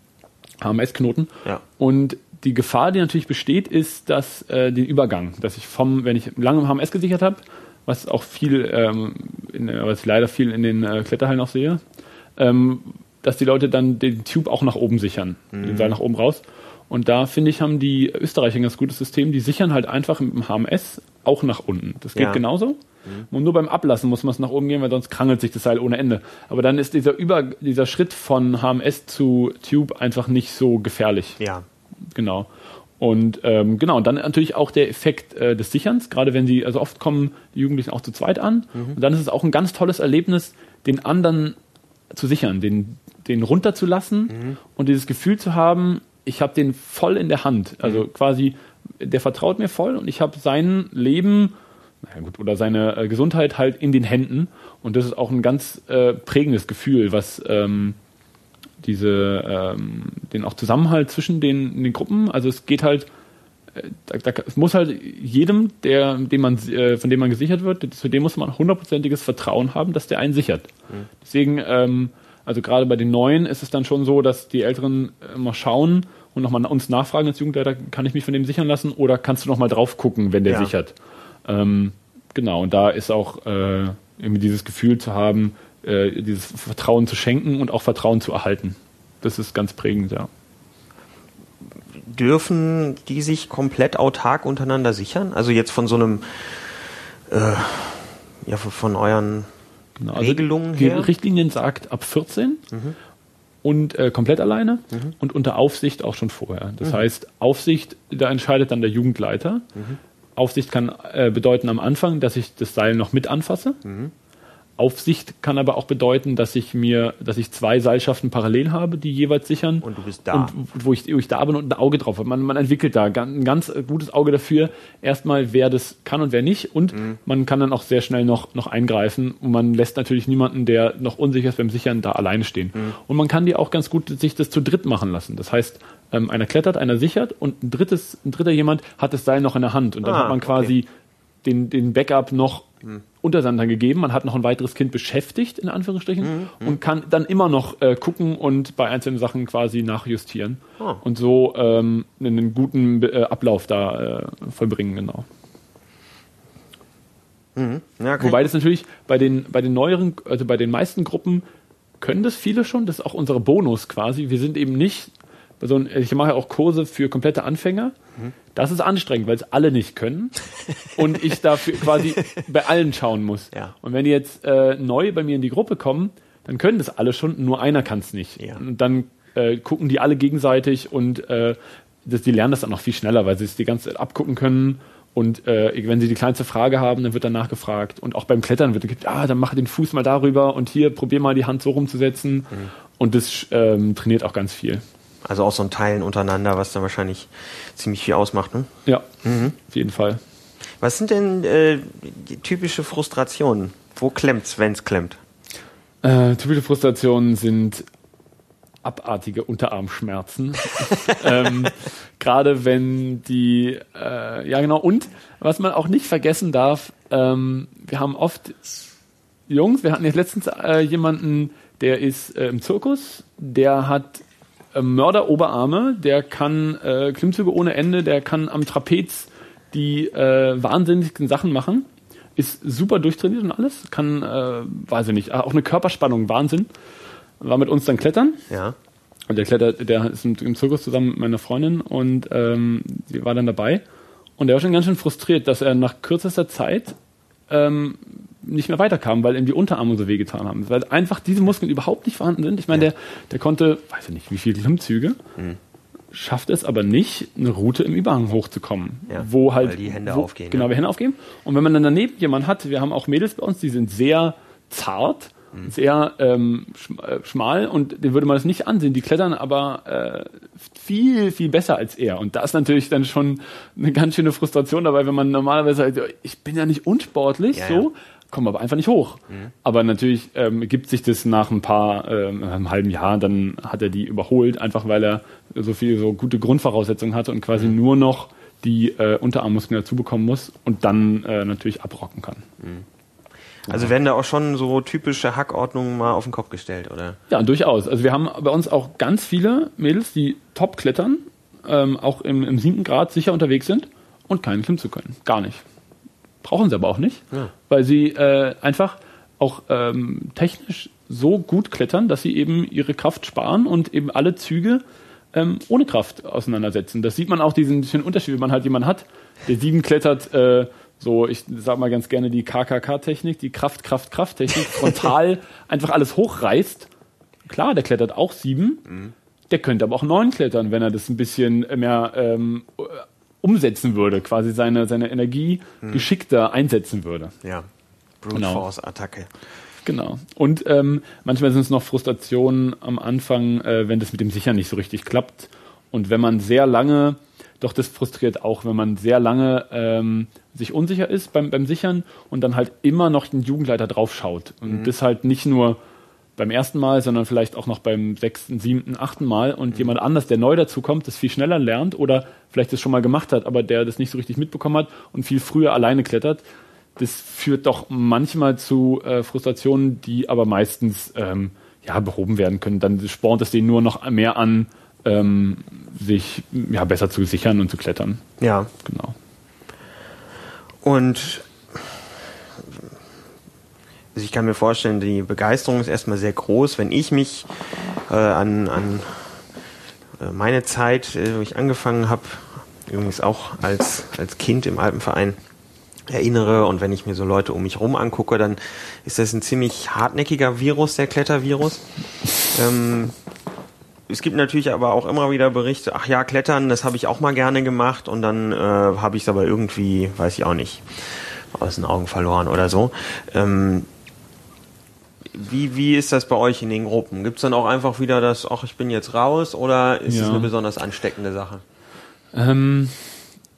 HMS-Knoten. Ja. Und die Gefahr, die natürlich besteht, ist, dass äh, den Übergang, dass ich vom, wenn ich lange im HMS gesichert habe, was auch viel, ähm, in, was ich leider viel in den äh, Kletterhallen auch sehe, ähm, dass die Leute dann den Tube auch nach oben sichern, den Seil nach oben raus. Und da finde ich, haben die Österreicher ein ganz gutes System. Die sichern halt einfach mit dem HMS auch nach unten. Das geht Ja. genauso. Und nur beim Ablassen muss man es nach oben gehen, weil sonst krangelt sich das Seil ohne Ende. Aber dann ist dieser Über, dieser Schritt von HMS zu Tube einfach nicht so gefährlich. Ja. Genau. Und ähm, genau, und dann natürlich auch der Effekt äh, des Sicherns, gerade wenn sie, also oft kommen die Jugendlichen auch zu zweit an. Und dann ist es auch ein ganz tolles Erlebnis, den anderen zu sichern, den, den runterzulassen und dieses Gefühl zu haben, ich habe den voll in der Hand. Also quasi, der vertraut mir voll und ich habe sein Leben, naja gut, oder seine äh, Gesundheit halt in den Händen. Und das ist auch ein ganz äh, prägendes Gefühl, was ähm, diese, ähm, den auch Zusammenhalt zwischen den, den Gruppen. Also es geht halt, da, da, es muss halt jedem, der, dem man, äh, von dem man gesichert wird, zu dem muss man hundertprozentiges Vertrauen haben, dass der einen sichert. Mhm. Deswegen, ähm, also gerade bei den Neuen ist es dann schon so, dass die Älteren äh, mal schauen und nochmal uns nachfragen als Jugendleiter, kann ich mich von dem sichern lassen oder kannst du nochmal drauf gucken, wenn der ja. sichert. Ähm, genau, und da ist auch äh, irgendwie dieses Gefühl zu haben, äh, dieses Vertrauen zu schenken und auch Vertrauen zu erhalten. Das ist ganz prägend, ja dürfen die sich komplett autark untereinander sichern? Also jetzt von so einem, äh, ja, von euren genau, also Regelungen die her? Die Richtlinien sagt ab 14 mhm. Und äh, komplett alleine mhm. und unter Aufsicht auch schon vorher. Das mhm. heißt, Aufsicht, da entscheidet dann der Jugendleiter. Mhm. Aufsicht kann äh, bedeuten am Anfang, dass ich das Seil noch mit anfasse. Aufsicht kann aber auch bedeuten, dass ich mir, dass ich zwei Seilschaften parallel habe, die jeweils sichern. Und du bist da. Und wo ich, wo ich da bin und ein Auge drauf habe. Man, man entwickelt da ein ganz gutes Auge dafür, erstmal, wer das kann und wer nicht. Und mhm. man kann dann auch sehr schnell noch, noch eingreifen. Und man lässt natürlich niemanden, der noch unsicher ist beim Sichern, da alleine stehen. Mhm. Und man kann die auch ganz gut sich das zu dritt machen lassen. Das heißt, ähm, einer klettert, einer sichert und ein drittes, ein dritter jemand hat das Seil noch in der Hand. Und dann ah, hat man quasi okay. den, den Backup noch mhm. Untersandern gegeben. Man hat noch ein weiteres Kind beschäftigt, in Anführungsstrichen, mhm. und kann dann immer noch äh, gucken und bei einzelnen Sachen quasi nachjustieren. Oh. Und so ähm, einen guten äh, Ablauf da äh, vollbringen, genau. Mhm. Ja, okay. Wobei das natürlich bei den, bei den neueren, also bei den meisten Gruppen können das viele schon, das ist auch unser Bonus quasi. Wir sind eben nicht so ein, ich mache ja auch Kurse für komplette Anfänger. Mhm. Das ist anstrengend, weil es alle nicht können und ich dafür quasi bei allen schauen muss. Ja. Und wenn die jetzt äh, neu bei mir in die Gruppe kommen, dann können das alle schon, nur einer kann es nicht. Ja. Und dann äh, gucken die alle gegenseitig und äh, das, die lernen das dann noch viel schneller, weil sie es die ganze Zeit abgucken können. Und äh, wenn sie die kleinste Frage haben, dann wird danach gefragt. Und auch beim Klettern wird gesagt, ah, dann mach den Fuß mal darüber und hier probier mal die Hand so rumzusetzen. Mhm. Und das ähm, trainiert auch ganz viel. Also auch so ein Teilen untereinander, was dann wahrscheinlich ziemlich viel ausmacht, ne? Ja, mhm. auf jeden Fall. Was sind denn äh, typische Frustrationen? Wo klemmt's, wenn's klemmt? Äh, typische Frustrationen sind abartige Unterarmschmerzen. ähm, Gerade wenn die, äh, ja genau, und was man auch nicht vergessen darf, ähm, wir haben oft Jungs, wir hatten jetzt letztens äh, jemanden, der ist äh, im Zirkus, der hat Mörder-Oberarme, der kann äh, Klimmzüge ohne Ende, der kann am Trapez die äh, wahnsinnigsten Sachen machen. Ist super durchtrainiert und alles. Kann, äh, weiß ich nicht, auch eine Körperspannung, Wahnsinn. War mit uns dann klettern. Ja. Und der klettert, der ist im Zirkus zusammen mit meiner Freundin und ähm, sie war dann dabei. Und der war schon ganz schön frustriert, dass er nach kürzester Zeit ähm, nicht mehr weiterkam, weil ihm die Unterarme so wehgetan haben. Weil einfach diese Muskeln überhaupt nicht vorhanden sind. Ich meine, ja. der, der konnte, weiß ich nicht, wie viele Klimmzüge, mhm. schafft es aber nicht, eine Route im Überhang hochzukommen. Ja, wo halt. Weil die Hände wo, aufgehen. Genau, ja. die Hände aufgehen. Und wenn man dann daneben jemanden hat, wir haben auch Mädels bei uns, die sind sehr zart, mhm. sehr ähm, äh, schmal und den würde man das nicht ansehen. Die klettern aber äh, viel, viel besser als er. Und da ist natürlich dann schon eine ganz schöne Frustration dabei, wenn man normalerweise sagt, ich bin ja nicht unsportlich, ja, so, kommen aber einfach nicht hoch. Mhm. Aber natürlich ähm, gibt sich das nach ein paar, ähm, einem halben Jahr, dann hat er die überholt, einfach weil er so viel so gute Grundvoraussetzungen hatte und quasi mhm. nur noch die äh, Unterarmmuskeln dazu bekommen muss und dann äh, natürlich abrocken kann. Mhm. Also werden da auch schon so typische Hackordnungen mal auf den Kopf gestellt, oder? Ja, durchaus. Also wir haben bei uns auch ganz viele Mädels, die top klettern, ähm, auch im, im siebten Grad sicher unterwegs sind und keinen Klimm zu können. Gar nicht. Brauchen sie aber auch nicht, ja. weil sie äh, einfach auch ähm, technisch so gut klettern, dass sie eben ihre Kraft sparen und eben alle Züge ähm, ohne Kraft auseinandersetzen. Das sieht man auch diesen, diesen Unterschied, wenn man halt jemanden hat, der sieben klettert, äh, so, ich sag mal ganz gerne die KKK-Technik, die Kraft, Kraft, Kraft-Technik, frontal einfach alles hochreißt. Klar, der klettert auch sieben, mhm. der könnte aber auch neun klettern, wenn er das ein bisschen mehr ähm, umsetzen würde, quasi seine, seine Energie hm. geschickter einsetzen würde. Ja, Brute genau. Force Attacke. Genau. Und ähm, manchmal sind es noch Frustrationen am Anfang, äh, wenn das mit dem Sichern nicht so richtig klappt. Und wenn man sehr lange, doch das frustriert auch, wenn man sehr lange ähm, sich unsicher ist beim, beim Sichern und dann halt immer noch den Jugendleiter draufschaut. Und mhm. das halt nicht nur beim ersten Mal, sondern vielleicht auch noch beim sechsten, siebten, achten Mal und mhm. jemand anders, der neu dazu kommt, das viel schneller lernt oder vielleicht das schon mal gemacht hat, aber der das nicht so richtig mitbekommen hat und viel früher alleine klettert, das führt doch manchmal zu äh, Frustrationen, die aber meistens ähm, ja, behoben werden können. Dann spornt es denen nur noch mehr an, ähm, sich ja, besser zu sichern und zu klettern. Ja. Genau. Und also ich kann mir vorstellen, die Begeisterung ist erstmal sehr groß. Wenn ich mich äh, an, an äh, meine Zeit, äh, wo ich angefangen habe, übrigens auch als, als Kind im Alpenverein, erinnere und wenn ich mir so Leute um mich rum angucke, dann ist das ein ziemlich hartnäckiger Virus, der Klettervirus. Ähm, es gibt natürlich aber auch immer wieder Berichte, ach ja, Klettern, das habe ich auch mal gerne gemacht und dann äh, habe ich es aber irgendwie, weiß ich auch nicht, aus den Augen verloren oder so. Ähm, wie, wie ist das bei euch in den Gruppen? Gibt es dann auch einfach wieder das, ach, ich bin jetzt raus oder ist es eine besonders ansteckende Sache? Ähm,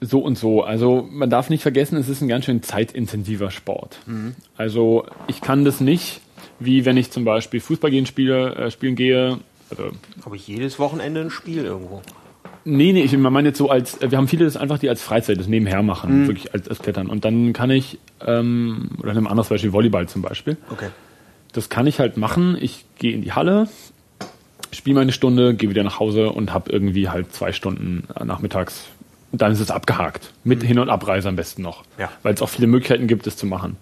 so und so. Also man darf nicht vergessen, es ist ein ganz schön zeitintensiver Sport. Mhm. Also ich kann das nicht, wie wenn ich zum Beispiel Fußball gehen spiele, äh, spielen gehe. Also, Habe ich jedes Wochenende ein Spiel irgendwo? Nee, nee, ich meine jetzt so als, wir haben viele das einfach, die als Freizeit das nebenher machen, mhm. wirklich als, als Klettern. Und dann kann ich, ähm, oder einem anderes Beispiel, Volleyball zum Beispiel. Okay. Das kann ich halt machen. Ich gehe in die Halle, spiele meine Stunde, gehe wieder nach Hause und habe irgendwie halt zwei Stunden nachmittags. Und dann ist es abgehakt. Mit mhm. Hin- und Abreise am besten noch. Ja. Weil es auch viele Möglichkeiten gibt, es zu machen.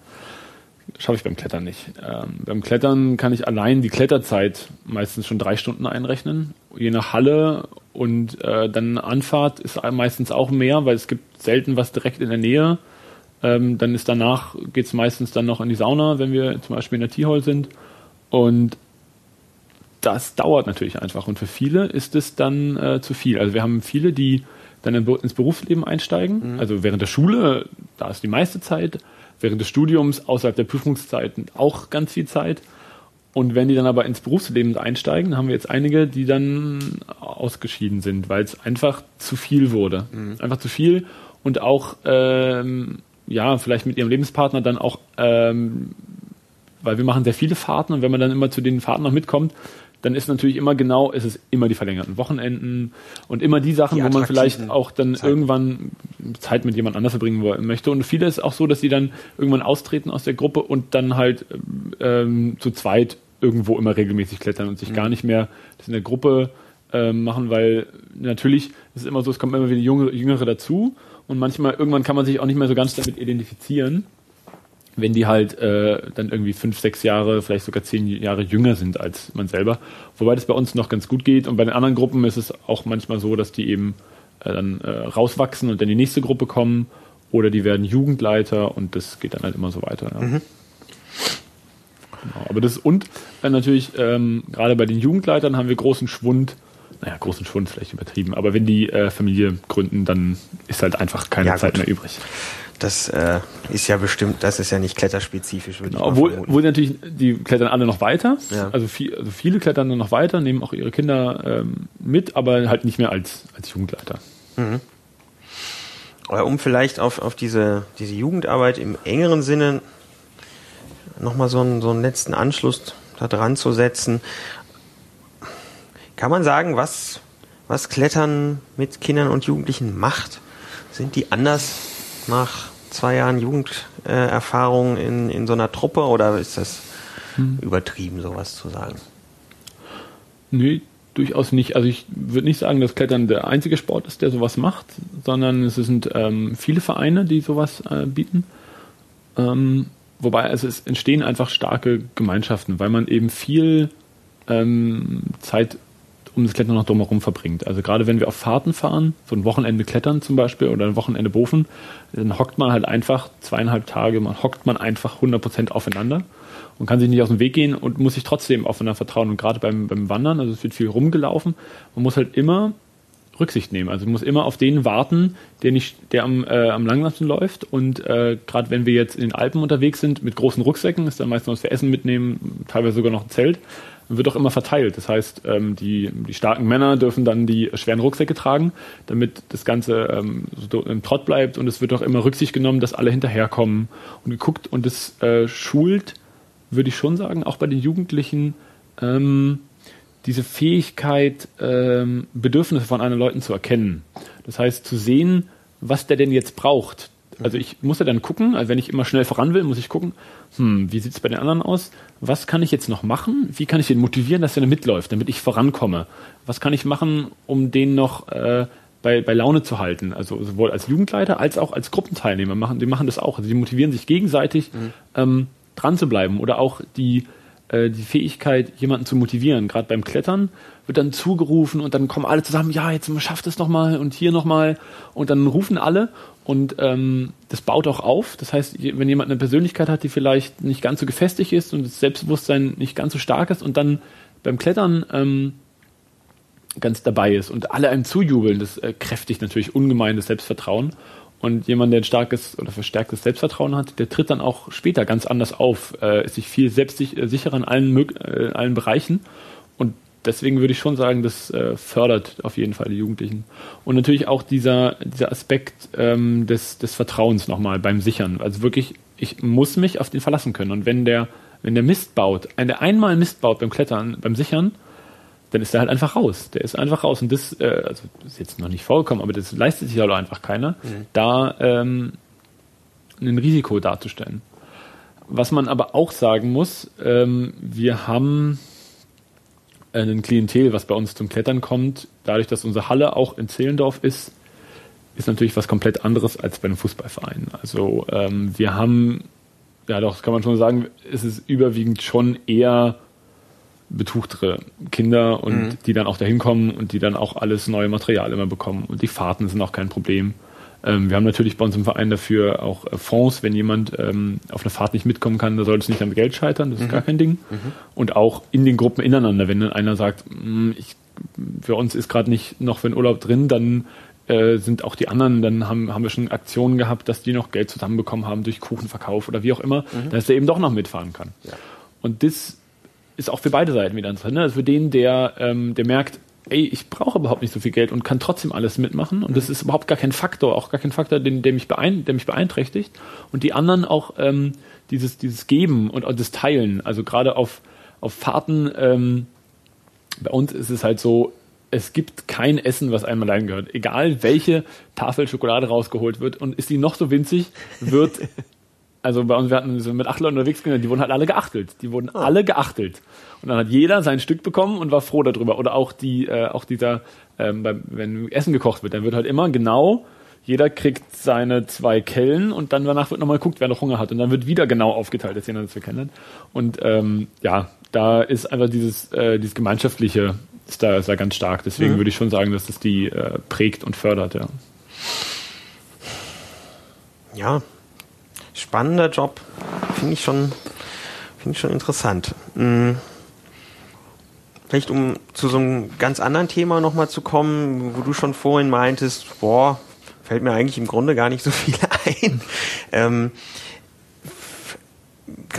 Schaffe ich beim Klettern nicht. Ähm, beim Klettern kann ich allein die Kletterzeit meistens schon drei Stunden einrechnen. Je nach Halle und äh, dann Anfahrt ist meistens auch mehr, weil es gibt selten was direkt in der Nähe. Ähm, dann ist danach, geht es meistens dann noch in die Sauna, wenn wir zum Beispiel in der Tierhall sind. Und das dauert natürlich einfach. Und für viele ist es dann äh, zu viel. Also wir haben viele, die dann ins Berufsleben einsteigen. Mhm. Also während der Schule, da ist die meiste Zeit. Während des Studiums, außerhalb der Prüfungszeiten, auch ganz viel Zeit. Und wenn die dann aber ins Berufsleben einsteigen, haben wir jetzt einige, die dann ausgeschieden sind, weil es einfach zu viel wurde. Mhm. Einfach zu viel und auch ähm, ja, vielleicht mit ihrem Lebenspartner dann auch, ähm, weil wir machen sehr viele Fahrten und wenn man dann immer zu den Fahrten noch mitkommt, dann ist natürlich immer genau, es ist immer die verlängerten Wochenenden und immer die Sachen, die wo man vielleicht auch dann Zeit. irgendwann Zeit mit jemand anders verbringen möchte. Und viele ist auch so, dass sie dann irgendwann austreten aus der Gruppe und dann halt ähm, zu zweit irgendwo immer regelmäßig klettern und sich mhm. gar nicht mehr das in der Gruppe ähm, machen, weil natürlich ist es immer so, es kommen immer wieder Junge, Jüngere dazu und manchmal, irgendwann kann man sich auch nicht mehr so ganz damit identifizieren, wenn die halt äh, dann irgendwie fünf, sechs Jahre, vielleicht sogar zehn Jahre jünger sind als man selber. Wobei das bei uns noch ganz gut geht. Und bei den anderen Gruppen ist es auch manchmal so, dass die eben äh, dann äh, rauswachsen und dann die nächste Gruppe kommen oder die werden Jugendleiter und das geht dann halt immer so weiter. Ja. Mhm. Genau, aber das und äh, natürlich ähm, gerade bei den Jugendleitern haben wir großen Schwund naja, großen Schwund vielleicht übertrieben, aber wenn die äh, Familie gründen, dann ist halt einfach keine ja, Zeit gut. mehr übrig. Das äh, ist ja bestimmt, das ist ja nicht kletterspezifisch. Genau, obwohl, obwohl natürlich, die klettern alle noch weiter. Ja. Also, viel, also viele klettern dann noch weiter, nehmen auch ihre Kinder ähm, mit, aber halt nicht mehr als, als Jugendleiter. Mhm. Aber um vielleicht auf, auf diese, diese Jugendarbeit im engeren Sinne nochmal so einen, so einen letzten Anschluss da dran zu setzen. Kann man sagen, was, was Klettern mit Kindern und Jugendlichen macht? Sind die anders nach zwei Jahren Jugenderfahrung in, in so einer Truppe oder ist das hm. übertrieben, sowas zu sagen? Nee, durchaus nicht. Also ich würde nicht sagen, dass Klettern der einzige Sport ist, der sowas macht, sondern es sind ähm, viele Vereine, die sowas äh, bieten. Ähm, wobei also es entstehen einfach starke Gemeinschaften, weil man eben viel ähm, Zeit um das Klettern noch drumherum verbringt. Also gerade wenn wir auf Fahrten fahren, so ein Wochenende klettern zum Beispiel oder ein Wochenende bofen, dann hockt man halt einfach zweieinhalb Tage, man hockt man einfach 100% aufeinander und kann sich nicht aus dem Weg gehen und muss sich trotzdem aufeinander vertrauen. Und gerade beim, beim Wandern, also es wird viel rumgelaufen, man muss halt immer Rücksicht nehmen. Also man muss immer auf den warten, der nicht, der am, äh, am langsamsten läuft. Und äh, gerade wenn wir jetzt in den Alpen unterwegs sind mit großen Rucksäcken, ist dann meistens was für Essen mitnehmen, teilweise sogar noch ein Zelt wird auch immer verteilt. Das heißt, ähm, die, die starken Männer dürfen dann die schweren Rucksäcke tragen, damit das Ganze ähm, so im Trott bleibt und es wird auch immer Rücksicht genommen, dass alle hinterherkommen und geguckt und es äh, schult, würde ich schon sagen, auch bei den Jugendlichen ähm, diese Fähigkeit, Bedürfnisse von anderen Leuten zu erkennen. Das heißt, zu sehen, was der denn jetzt braucht. Also ich muss ja dann gucken, also wenn ich immer schnell voran will, muss ich gucken, hm, wie sieht es bei den anderen aus? Was kann ich jetzt noch machen? Wie kann ich den motivieren, dass er mitläuft, damit ich vorankomme? Was kann ich machen, um den noch äh, bei, bei Laune zu halten? Also sowohl als Jugendleiter als auch als Gruppenteilnehmer machen, die machen das auch. Also die motivieren sich gegenseitig, mhm. ähm, dran zu bleiben oder auch die äh, die Fähigkeit, jemanden zu motivieren. Gerade beim Klettern wird dann zugerufen und dann kommen alle zusammen, ja, jetzt schafft es nochmal und hier nochmal. Und dann rufen alle und ähm, das baut auch auf. Das heißt, wenn jemand eine Persönlichkeit hat, die vielleicht nicht ganz so gefestigt ist und das Selbstbewusstsein nicht ganz so stark ist und dann beim Klettern ähm, ganz dabei ist und alle einem zujubeln, das äh, kräftigt natürlich ungemein das Selbstvertrauen. Und jemand, der ein starkes oder verstärktes Selbstvertrauen hat, der tritt dann auch später ganz anders auf, äh, ist sich viel selbstsicherer in allen, äh, allen Bereichen. Deswegen würde ich schon sagen, das äh, fördert auf jeden Fall die Jugendlichen. Und natürlich auch dieser, dieser Aspekt ähm, des, des Vertrauens nochmal beim Sichern. Also wirklich, ich muss mich auf den verlassen können. Und wenn der, wenn der Mist baut, wenn der einmal Mist baut beim Klettern, beim Sichern, dann ist er halt einfach raus. Der ist einfach raus. Und das, äh, also das ist jetzt noch nicht vorgekommen, aber das leistet sich halt einfach keiner, mhm. da ähm, ein Risiko darzustellen. Was man aber auch sagen muss, ähm, wir haben ein Klientel, was bei uns zum Klettern kommt, dadurch, dass unsere Halle auch in Zehlendorf ist, ist natürlich was komplett anderes als bei einem Fußballverein. Also ähm, wir haben, ja doch, das kann man schon sagen, ist es überwiegend schon eher betuchtere Kinder und mhm. die dann auch dahin kommen und die dann auch alles neue Material immer bekommen. Und die Fahrten sind auch kein Problem. Ähm, wir haben natürlich bei uns im Verein dafür auch äh, Fonds, wenn jemand ähm, auf eine Fahrt nicht mitkommen kann, da soll es nicht am Geld scheitern, das ist mhm. gar kein Ding. Mhm. Und auch in den Gruppen ineinander, wenn dann einer sagt, hm, ich, für uns ist gerade nicht noch für den Urlaub drin, dann äh, sind auch die anderen, dann haben, haben wir schon Aktionen gehabt, dass die noch Geld zusammenbekommen haben durch Kuchenverkauf oder wie auch immer, mhm. dass er eben doch noch mitfahren kann. Ja. Und das ist auch für beide Seiten wieder interessant. Ne? Also für den, der, ähm, der merkt, ey, ich brauche überhaupt nicht so viel Geld und kann trotzdem alles mitmachen. Und das ist überhaupt gar kein Faktor, auch gar kein Faktor, den, der, mich, beein, der mich beeinträchtigt. Und die anderen auch ähm, dieses, dieses Geben und, und das Teilen. Also gerade auf, auf Fahrten, ähm, bei uns ist es halt so, es gibt kein Essen, was einem allein gehört. Egal welche Tafel Schokolade rausgeholt wird und ist die noch so winzig, wird also bei uns, wir hatten so mit acht Leuten unterwegs die wurden halt alle geachtelt. Die wurden oh. alle geachtelt. Und dann hat jeder sein Stück bekommen und war froh darüber. Oder auch die, äh, auch dieser, ähm, beim, wenn Essen gekocht wird, dann wird halt immer genau, jeder kriegt seine zwei Kellen und dann danach wird nochmal geguckt, wer noch Hunger hat. Und dann wird wieder genau aufgeteilt, dass jeder das wir kennen. Und ähm, ja, da ist einfach dieses, äh, dieses Gemeinschaftliche ist da, ist da ganz stark. Deswegen mhm. würde ich schon sagen, dass das die äh, prägt und fördert, ja. Ja, spannender Job. Finde ich schon, finde ich schon interessant. Hm. Vielleicht um zu so einem ganz anderen Thema nochmal zu kommen, wo du schon vorhin meintest, boah, fällt mir eigentlich im Grunde gar nicht so viel ein. Ähm,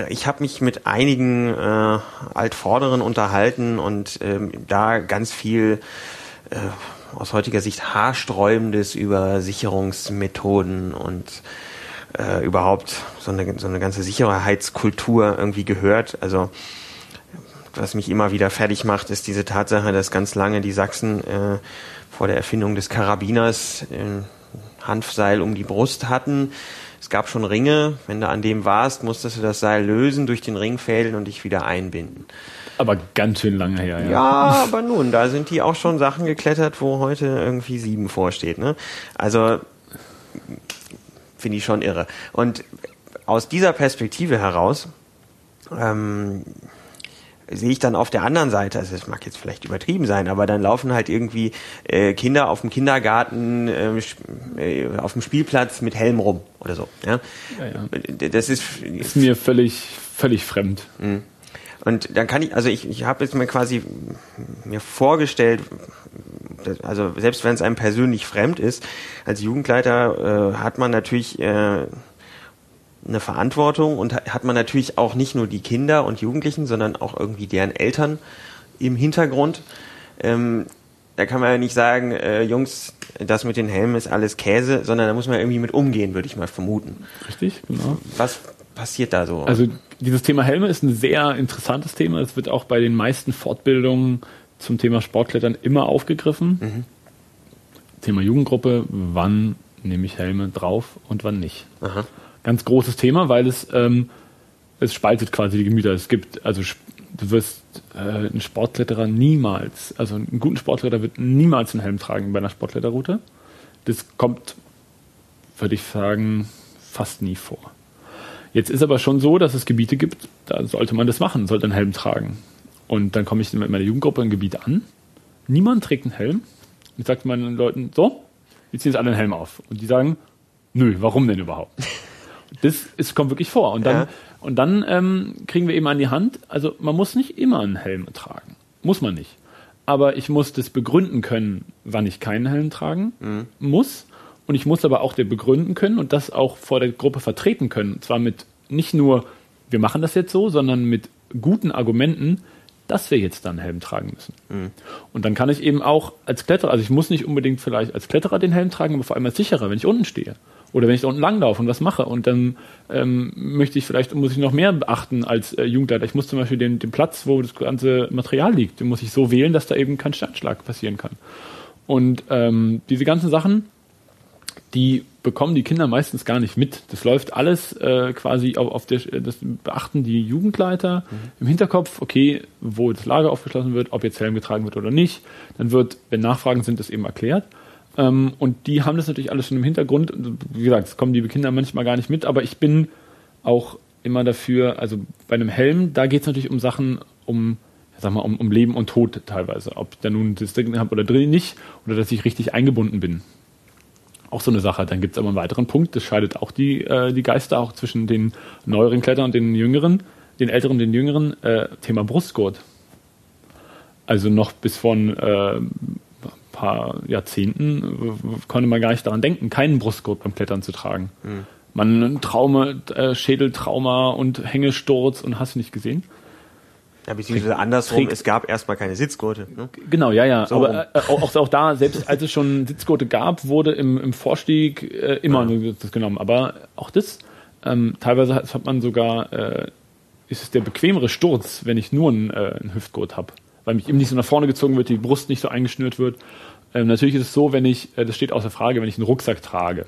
ich habe mich mit einigen äh, Altvorderen unterhalten und ähm, da ganz viel äh, aus heutiger Sicht haarsträubendes über Sicherungsmethoden und äh, überhaupt so eine, so eine ganze Sicherheitskultur irgendwie gehört. Also was mich immer wieder fertig macht, ist diese Tatsache, dass ganz lange die Sachsen äh, vor der Erfindung des Karabiners ein Hanfseil um die Brust hatten. Es gab schon Ringe. Wenn du an dem warst, musstest du das Seil lösen, durch den Ring fädeln und dich wieder einbinden. Aber ganz schön lange her, ja. Ja, aber nun, da sind die auch schon Sachen geklettert, wo heute irgendwie sieben vorsteht. Ne? Also finde ich schon irre. Und aus dieser Perspektive heraus ähm, sehe ich dann auf der anderen Seite, also es mag jetzt vielleicht übertrieben sein, aber dann laufen halt irgendwie äh, Kinder auf dem Kindergarten, ähm, äh, auf dem Spielplatz mit Helm rum oder so. Ja? ja, ja. Das ist, ist mir völlig, völlig fremd. Mhm. Und dann kann ich, also ich, ich habe jetzt mir quasi mir vorgestellt, also selbst wenn es einem persönlich fremd ist, als Jugendleiter äh, hat man natürlich äh, eine Verantwortung und hat man natürlich auch nicht nur die Kinder und Jugendlichen, sondern auch irgendwie deren Eltern im Hintergrund. Ähm, da kann man ja nicht sagen, äh, Jungs, das mit den Helmen ist alles Käse, sondern da muss man irgendwie mit umgehen, würde ich mal vermuten. Richtig, genau. Was passiert da so? Also dieses Thema Helme ist ein sehr interessantes Thema. Es wird auch bei den meisten Fortbildungen zum Thema Sportklettern immer aufgegriffen. Mhm. Thema Jugendgruppe, wann nehme ich Helme drauf und wann nicht. Aha. Ganz großes Thema, weil es, ähm, es spaltet quasi die Gemüter. Es gibt, also du wirst äh, ein Sportkletterer niemals, also einen guten Sportkletterer wird niemals einen Helm tragen bei einer Sportkletterroute. Das kommt, würde ich sagen, fast nie vor. Jetzt ist aber schon so, dass es Gebiete gibt, da sollte man das machen, sollte einen Helm tragen. Und dann komme ich mit meiner Jugendgruppe in ein Gebiet an. Niemand trägt einen Helm. Ich sage meinen Leuten, so, jetzt ziehen jetzt alle einen Helm auf. Und die sagen, nö, warum denn überhaupt? Das ist, kommt wirklich vor. Und dann, ja. und dann ähm, kriegen wir eben an die Hand, also man muss nicht immer einen Helm tragen. Muss man nicht. Aber ich muss das begründen können, wann ich keinen Helm tragen mhm. muss. Und ich muss aber auch der begründen können und das auch vor der Gruppe vertreten können. Und zwar mit nicht nur, wir machen das jetzt so, sondern mit guten Argumenten, dass wir jetzt dann Helm tragen müssen. Mhm. Und dann kann ich eben auch als Kletterer, also ich muss nicht unbedingt vielleicht als Kletterer den Helm tragen, aber vor allem als sicherer, wenn ich unten stehe. Oder wenn ich da unten langlaufe und was mache und dann ähm, möchte ich vielleicht, muss ich noch mehr beachten als äh, Jugendleiter. Ich muss zum Beispiel den, den Platz, wo das ganze Material liegt, den muss ich so wählen, dass da eben kein Sternschlag passieren kann. Und ähm, diese ganzen Sachen, die bekommen die Kinder meistens gar nicht mit. Das läuft alles äh, quasi auf, auf der, das beachten die Jugendleiter mhm. im Hinterkopf, okay, wo das Lager aufgeschlossen wird, ob jetzt Helm getragen wird oder nicht. Dann wird, wenn Nachfragen sind, das eben erklärt. Ähm, und die haben das natürlich alles schon im Hintergrund. Wie gesagt, das kommen die Kinder manchmal gar nicht mit, aber ich bin auch immer dafür, also bei einem Helm, da geht es natürlich um Sachen, um, sag mal, um, um Leben und Tod teilweise. Ob ich da nun das drin habe oder drin nicht, oder dass ich richtig eingebunden bin. Auch so eine Sache. Dann gibt es aber einen weiteren Punkt, das scheidet auch die, äh, die Geister auch zwischen den neueren Klettern und den jüngeren, den älteren und den jüngeren, äh, Thema Brustgurt. Also noch bis von äh, paar Jahrzehnten konnte man gar nicht daran denken, keinen Brustgurt beim Klettern zu tragen. Mhm. Man Traume, äh, Schädeltrauma und Hängesturz und hast du nicht gesehen? Ja, beziehungsweise andersrum, trägt, es gab erstmal keine Sitzgurte. Ne? Genau, ja, ja. So aber äh, auch, auch da, selbst als es schon Sitzgurte gab, wurde im, im Vorstieg äh, immer ja. das genommen. Aber auch das, ähm, teilweise hat, hat man sogar, äh, ist es der bequemere Sturz, wenn ich nur einen, äh, einen Hüftgurt habe. Weil mich eben nicht so nach vorne gezogen wird, die Brust nicht so eingeschnürt wird. Ähm, natürlich ist es so, wenn ich, äh, das steht außer Frage, wenn ich einen Rucksack trage.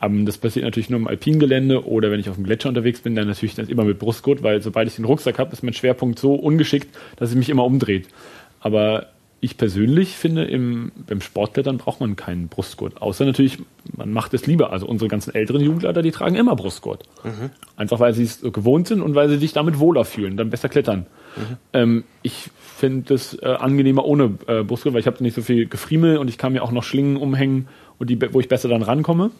Ähm, das passiert natürlich nur im Alpingelände oder wenn ich auf dem Gletscher unterwegs bin, dann natürlich dann immer mit Brustgurt, weil sobald ich den Rucksack habe, ist mein Schwerpunkt so ungeschickt, dass es mich immer umdreht. Aber ich persönlich finde, im, beim Sportklettern braucht man keinen Brustgurt. Außer natürlich, man macht es lieber. Also unsere ganzen älteren Jugendleiter, die tragen immer Brustgurt. Mhm. Einfach weil sie es so gewohnt sind und weil sie sich damit wohler fühlen, dann besser klettern. Mhm. Ähm, ich finde es äh, angenehmer ohne äh, Brustgurt, weil ich habe nicht so viel Gefriemel und ich kann mir auch noch Schlingen umhängen, und die, wo ich besser dann rankomme.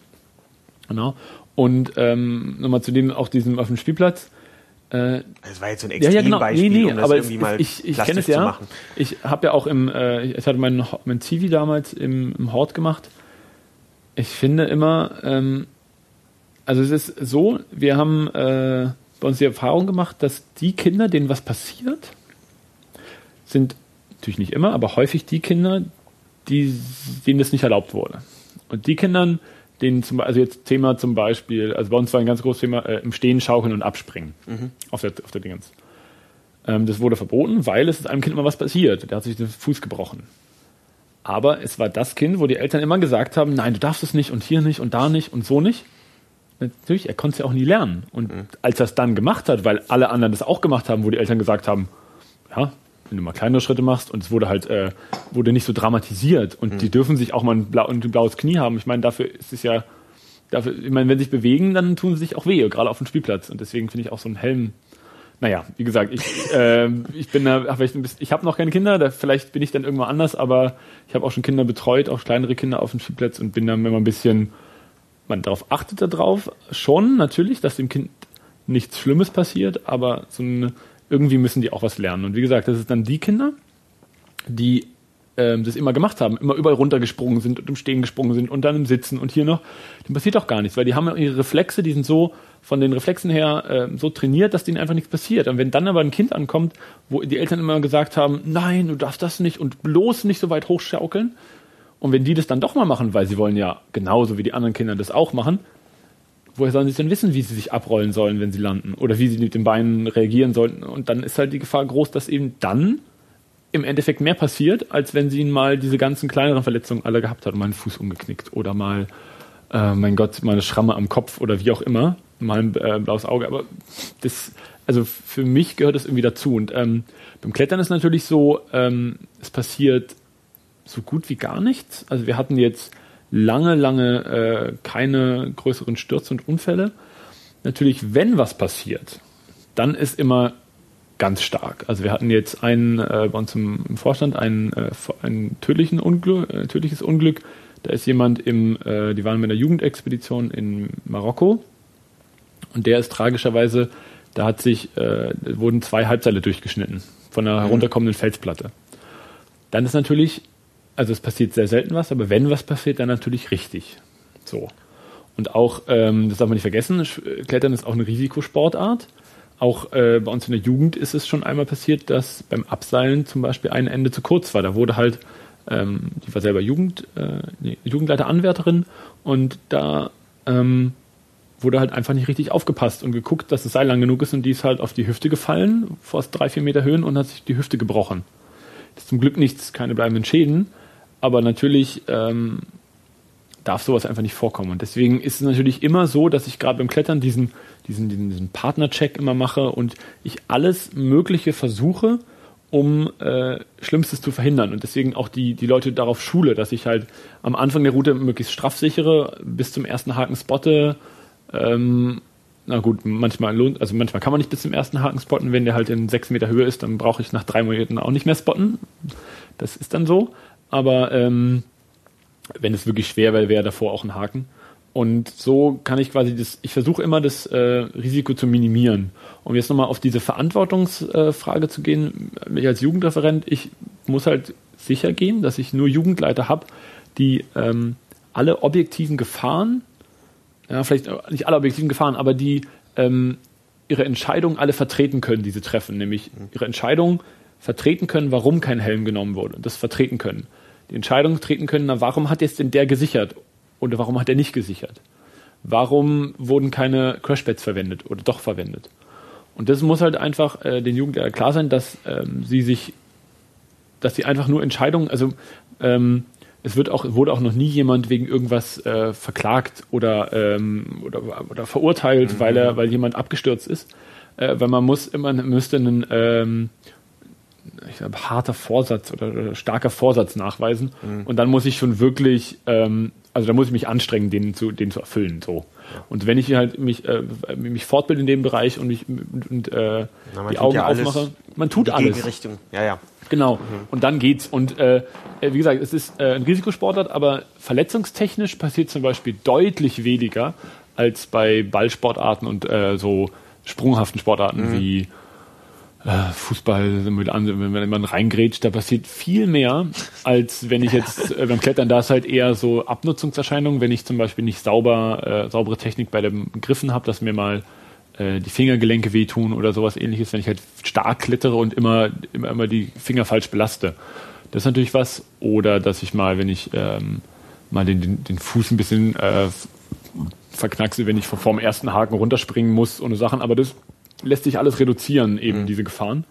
Genau. Und ähm, nochmal zu dem, auch diesem auf dem Spielplatz. Äh, das war jetzt so ein Extrembeispiel, ja, ja, genau. nee, nee, um das aber irgendwie es, mal ich, ich kenne es ja. Ich habe ja auch im, äh, ich hatte meinen mein Zivi damals im, im Hort gemacht. Ich finde immer, ähm, also es ist so, wir haben äh, bei uns die Erfahrung gemacht, dass die Kinder, denen was passiert, sind natürlich nicht immer, aber häufig die Kinder, die, denen das nicht erlaubt wurde. Und die Kindern, denen zum also jetzt Thema zum Beispiel, also bei uns war ein ganz großes Thema, äh, im Stehen schaukeln und abspringen mhm. auf der, auf der Dingens. Ähm, das wurde verboten, weil es ist einem Kind immer was passiert. Der hat sich den Fuß gebrochen. Aber es war das Kind, wo die Eltern immer gesagt haben, nein, du darfst es nicht und hier nicht und da nicht und so nicht. Natürlich, er konnte es ja auch nie lernen. Und mhm. als er es dann gemacht hat, weil alle anderen das auch gemacht haben, wo die Eltern gesagt haben, ja, wenn du mal kleinere Schritte machst und es wurde halt, äh, wurde nicht so dramatisiert und mhm. die dürfen sich auch mal ein, blau, ein blaues Knie haben. Ich meine, dafür ist es ja, dafür, ich meine, wenn sie sich bewegen, dann tun sie sich auch weh, gerade auf dem Spielplatz. Und deswegen finde ich auch so ein Helm. Naja, wie gesagt, ich, äh, ich bin da, hab bisschen, ich habe noch keine Kinder, da, vielleicht bin ich dann irgendwann anders, aber ich habe auch schon Kinder betreut, auch kleinere Kinder auf dem Spielplatz und bin dann immer ein bisschen, man darauf achtet darauf schon natürlich, dass dem Kind nichts Schlimmes passiert, aber so ein irgendwie müssen die auch was lernen. Und wie gesagt, das ist dann die Kinder, die ähm, das immer gemacht haben, immer überall runtergesprungen sind und im Stehen gesprungen sind und dann im Sitzen und hier noch, dem passiert auch gar nichts, weil die haben ihre Reflexe, die sind so von den Reflexen her äh, so trainiert, dass denen einfach nichts passiert. Und wenn dann aber ein Kind ankommt, wo die Eltern immer gesagt haben, nein, du darfst das nicht und bloß nicht so weit hochschaukeln, und wenn die das dann doch mal machen, weil sie wollen ja genauso wie die anderen Kinder das auch machen, woher sollen sie denn wissen, wie sie sich abrollen sollen, wenn sie landen? Oder wie sie mit den Beinen reagieren sollten? Und dann ist halt die Gefahr groß, dass eben dann im Endeffekt mehr passiert, als wenn sie mal diese ganzen kleineren Verletzungen alle gehabt hat und mal einen Fuß umgeknickt oder mal, äh, mein Gott, mal eine Schramme am Kopf oder wie auch immer, mal ein äh, blaues Auge. Aber das, also für mich gehört das irgendwie dazu. Und ähm, beim Klettern ist natürlich so, ähm, es passiert so gut wie gar nichts. Also wir hatten jetzt lange, lange äh, keine größeren Stürze und Unfälle. Natürlich, wenn was passiert, dann ist immer ganz stark. Also wir hatten jetzt einen äh, bei uns im, im Vorstand einen, äh, einen tödlichen Unglück, äh, tödliches Unglück. Da ist jemand im, äh, die waren mit einer Jugendexpedition in Marokko und der ist tragischerweise, da hat sich, äh, wurden zwei Halbseile durchgeschnitten von einer mhm. herunterkommenden Felsplatte. Dann ist natürlich, also es passiert sehr selten was, aber wenn was passiert, dann natürlich richtig. So. Und auch, ähm, das darf man nicht vergessen, Klettern ist auch eine Risikosportart. Auch äh, bei uns in der Jugend ist es schon einmal passiert, dass beim Abseilen zum Beispiel ein Ende zu kurz war. Da wurde halt, ähm, die war selber Jugend, äh, Jugendleiter-Anwärterin und da ähm, wurde halt einfach nicht richtig aufgepasst und geguckt, dass das Seil lang genug ist und die ist halt auf die Hüfte gefallen, vor drei, vier Meter Höhen und hat sich die Hüfte gebrochen. Das ist zum Glück nichts, keine bleibenden Schäden, aber natürlich ähm, darf sowas einfach nicht vorkommen. Und deswegen ist es natürlich immer so, dass ich gerade beim Klettern diesen, diesen, diesen, diesen Partnercheck immer mache und ich alles Mögliche versuche, um äh, Schlimmstes zu verhindern. Und deswegen auch die, die Leute darauf schule, dass ich halt am Anfang der Route möglichst straff sichere, bis zum ersten Haken spotte. Ähm, na gut, manchmal lohnt, also manchmal kann man nicht bis zum ersten Haken spotten. Wenn der halt in sechs Meter Höhe ist, dann brauche ich nach drei Monaten auch nicht mehr spotten. Das ist dann so. Aber ähm, wenn es wirklich schwer wäre, wäre davor auch ein Haken. Und so kann ich quasi das, ich versuche immer das äh, Risiko zu minimieren. Um jetzt nochmal auf diese Verantwortungsfrage äh, zu gehen, ich als Jugendreferent, ich muss halt sicher gehen, dass ich nur Jugendleiter habe, die ähm, alle objektiven Gefahren, ja, vielleicht nicht alle objektiven Gefahren, aber die ähm, ihre Entscheidung alle vertreten können, diese treffen, nämlich ihre Entscheidung vertreten können, warum kein Helm genommen wurde, das vertreten können die Entscheidung treten können, na, warum hat jetzt denn der gesichert oder warum hat er nicht gesichert? Warum wurden keine Crashpads verwendet oder doch verwendet? Und das muss halt einfach äh, den Jugendlichen klar sein, dass ähm, sie sich, dass sie einfach nur Entscheidungen, also ähm, es wird auch, wurde auch noch nie jemand wegen irgendwas äh, verklagt oder, ähm, oder, oder verurteilt, mhm. weil er, weil jemand abgestürzt ist. Äh, weil man muss immer, müsste einen ähm, ich glaube, harter Vorsatz oder, oder, starker Vorsatz nachweisen. Mhm. Und dann muss ich schon wirklich, ähm, also da muss ich mich anstrengen, den zu, den zu erfüllen. So. Und wenn ich halt mich, äh, mich fortbilde in dem Bereich und mich und, äh, Na, die Augen ja aufmache, man tut alles. Richtung. Ja, ja. Genau. Mhm. Und dann geht's. Und äh, wie gesagt, es ist äh, ein Risikosportart, aber verletzungstechnisch passiert zum Beispiel deutlich weniger als bei Ballsportarten und äh, so sprunghaften Sportarten mhm. wie äh, Fußball, wenn man reingrätscht, da passiert viel mehr, als wenn ich jetzt äh, beim Klettern, da ist halt eher so Abnutzungserscheinungen, wenn ich zum Beispiel nicht sauber, äh, saubere Technik bei den Griffen habe, dass mir mal äh, die Fingergelenke wehtun oder sowas ähnliches, wenn ich halt stark klettere und immer, immer, immer die Finger falsch belaste. Das ist natürlich was. Oder dass ich mal, wenn ich ähm, mal den, den, Fuß ein bisschen äh, verknackse, wenn ich vom ersten Haken runterspringen muss und Sachen, aber das lässt sich alles reduzieren, eben mhm. diese Gefahren.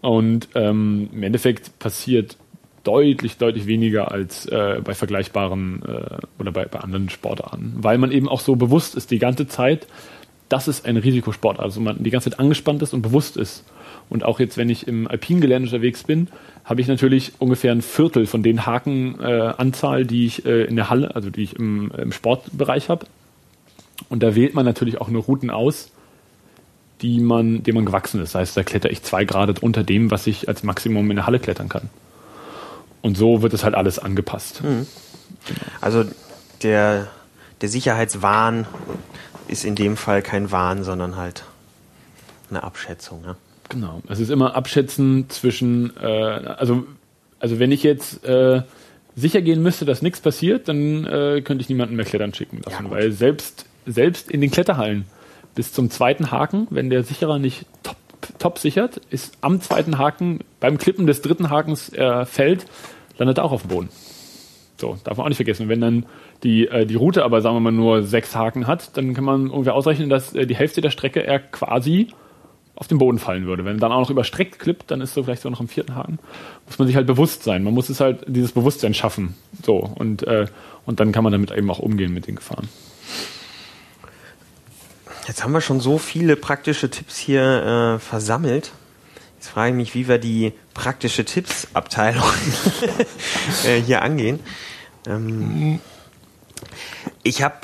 Und ähm, im Endeffekt passiert deutlich, deutlich weniger als äh, bei vergleichbaren äh, oder bei, bei anderen Sportarten, weil man eben auch so bewusst ist die ganze Zeit, dass es ein Risikosport, also man die ganze Zeit angespannt ist und bewusst ist. Und auch jetzt, wenn ich im Alpingelände unterwegs bin, habe ich natürlich ungefähr ein Viertel von den Hakenanzahl, äh, die ich äh, in der Halle, also die ich im, im Sportbereich habe. Und da wählt man natürlich auch nur Routen aus, die man, dem man gewachsen ist. Das heißt, da kletter ich zwei Grad unter dem, was ich als Maximum in der Halle klettern kann. Und so wird es halt alles angepasst. Mhm. Genau. Also der, der Sicherheitswahn ist in dem Fall kein Wahn, sondern halt eine Abschätzung. Ne? Genau. Es ist immer Abschätzen zwischen, äh, also, also wenn ich jetzt äh, sicher gehen müsste, dass nichts passiert, dann äh, könnte ich niemanden mehr klettern schicken lassen, ja, weil selbst, selbst in den Kletterhallen bis zum zweiten Haken, wenn der Sicherer nicht top, top sichert, ist am zweiten Haken, beim Klippen des dritten Hakens äh, fällt, landet er auch auf dem Boden. So, darf man auch nicht vergessen. Wenn dann die, äh, die Route aber, sagen wir mal, nur sechs Haken hat, dann kann man irgendwie ausrechnen, dass äh, die Hälfte der Strecke er quasi auf den Boden fallen würde. Wenn dann auch noch überstreckt klippt, dann ist so vielleicht so noch im vierten Haken. Muss man sich halt bewusst sein. Man muss es halt dieses Bewusstsein schaffen. So und äh, und dann kann man damit eben auch umgehen mit den Gefahren. Jetzt haben wir schon so viele praktische Tipps hier äh, versammelt. Jetzt frage ich mich, wie wir die praktische Tipps-Abteilung äh, hier angehen. Ähm, ich habe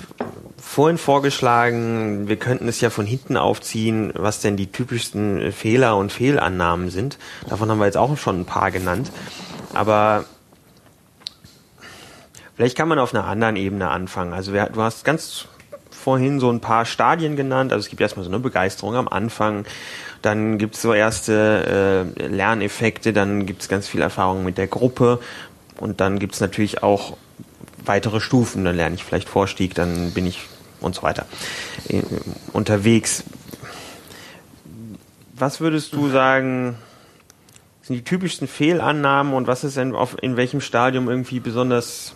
vorhin vorgeschlagen, wir könnten es ja von hinten aufziehen, was denn die typischsten Fehler und Fehlannahmen sind. Davon haben wir jetzt auch schon ein paar genannt. Aber vielleicht kann man auf einer anderen Ebene anfangen. Also du hast ganz vorhin so ein paar Stadien genannt. Also es gibt erstmal so eine Begeisterung am Anfang, dann gibt es so erste äh, Lerneffekte, dann gibt es ganz viel Erfahrung mit der Gruppe und dann gibt es natürlich auch weitere Stufen. Dann lerne ich vielleicht Vorstieg, dann bin ich und so weiter äh, unterwegs. Was würdest du sagen, sind die typischsten Fehlannahmen und was ist denn auf, in welchem Stadium irgendwie besonders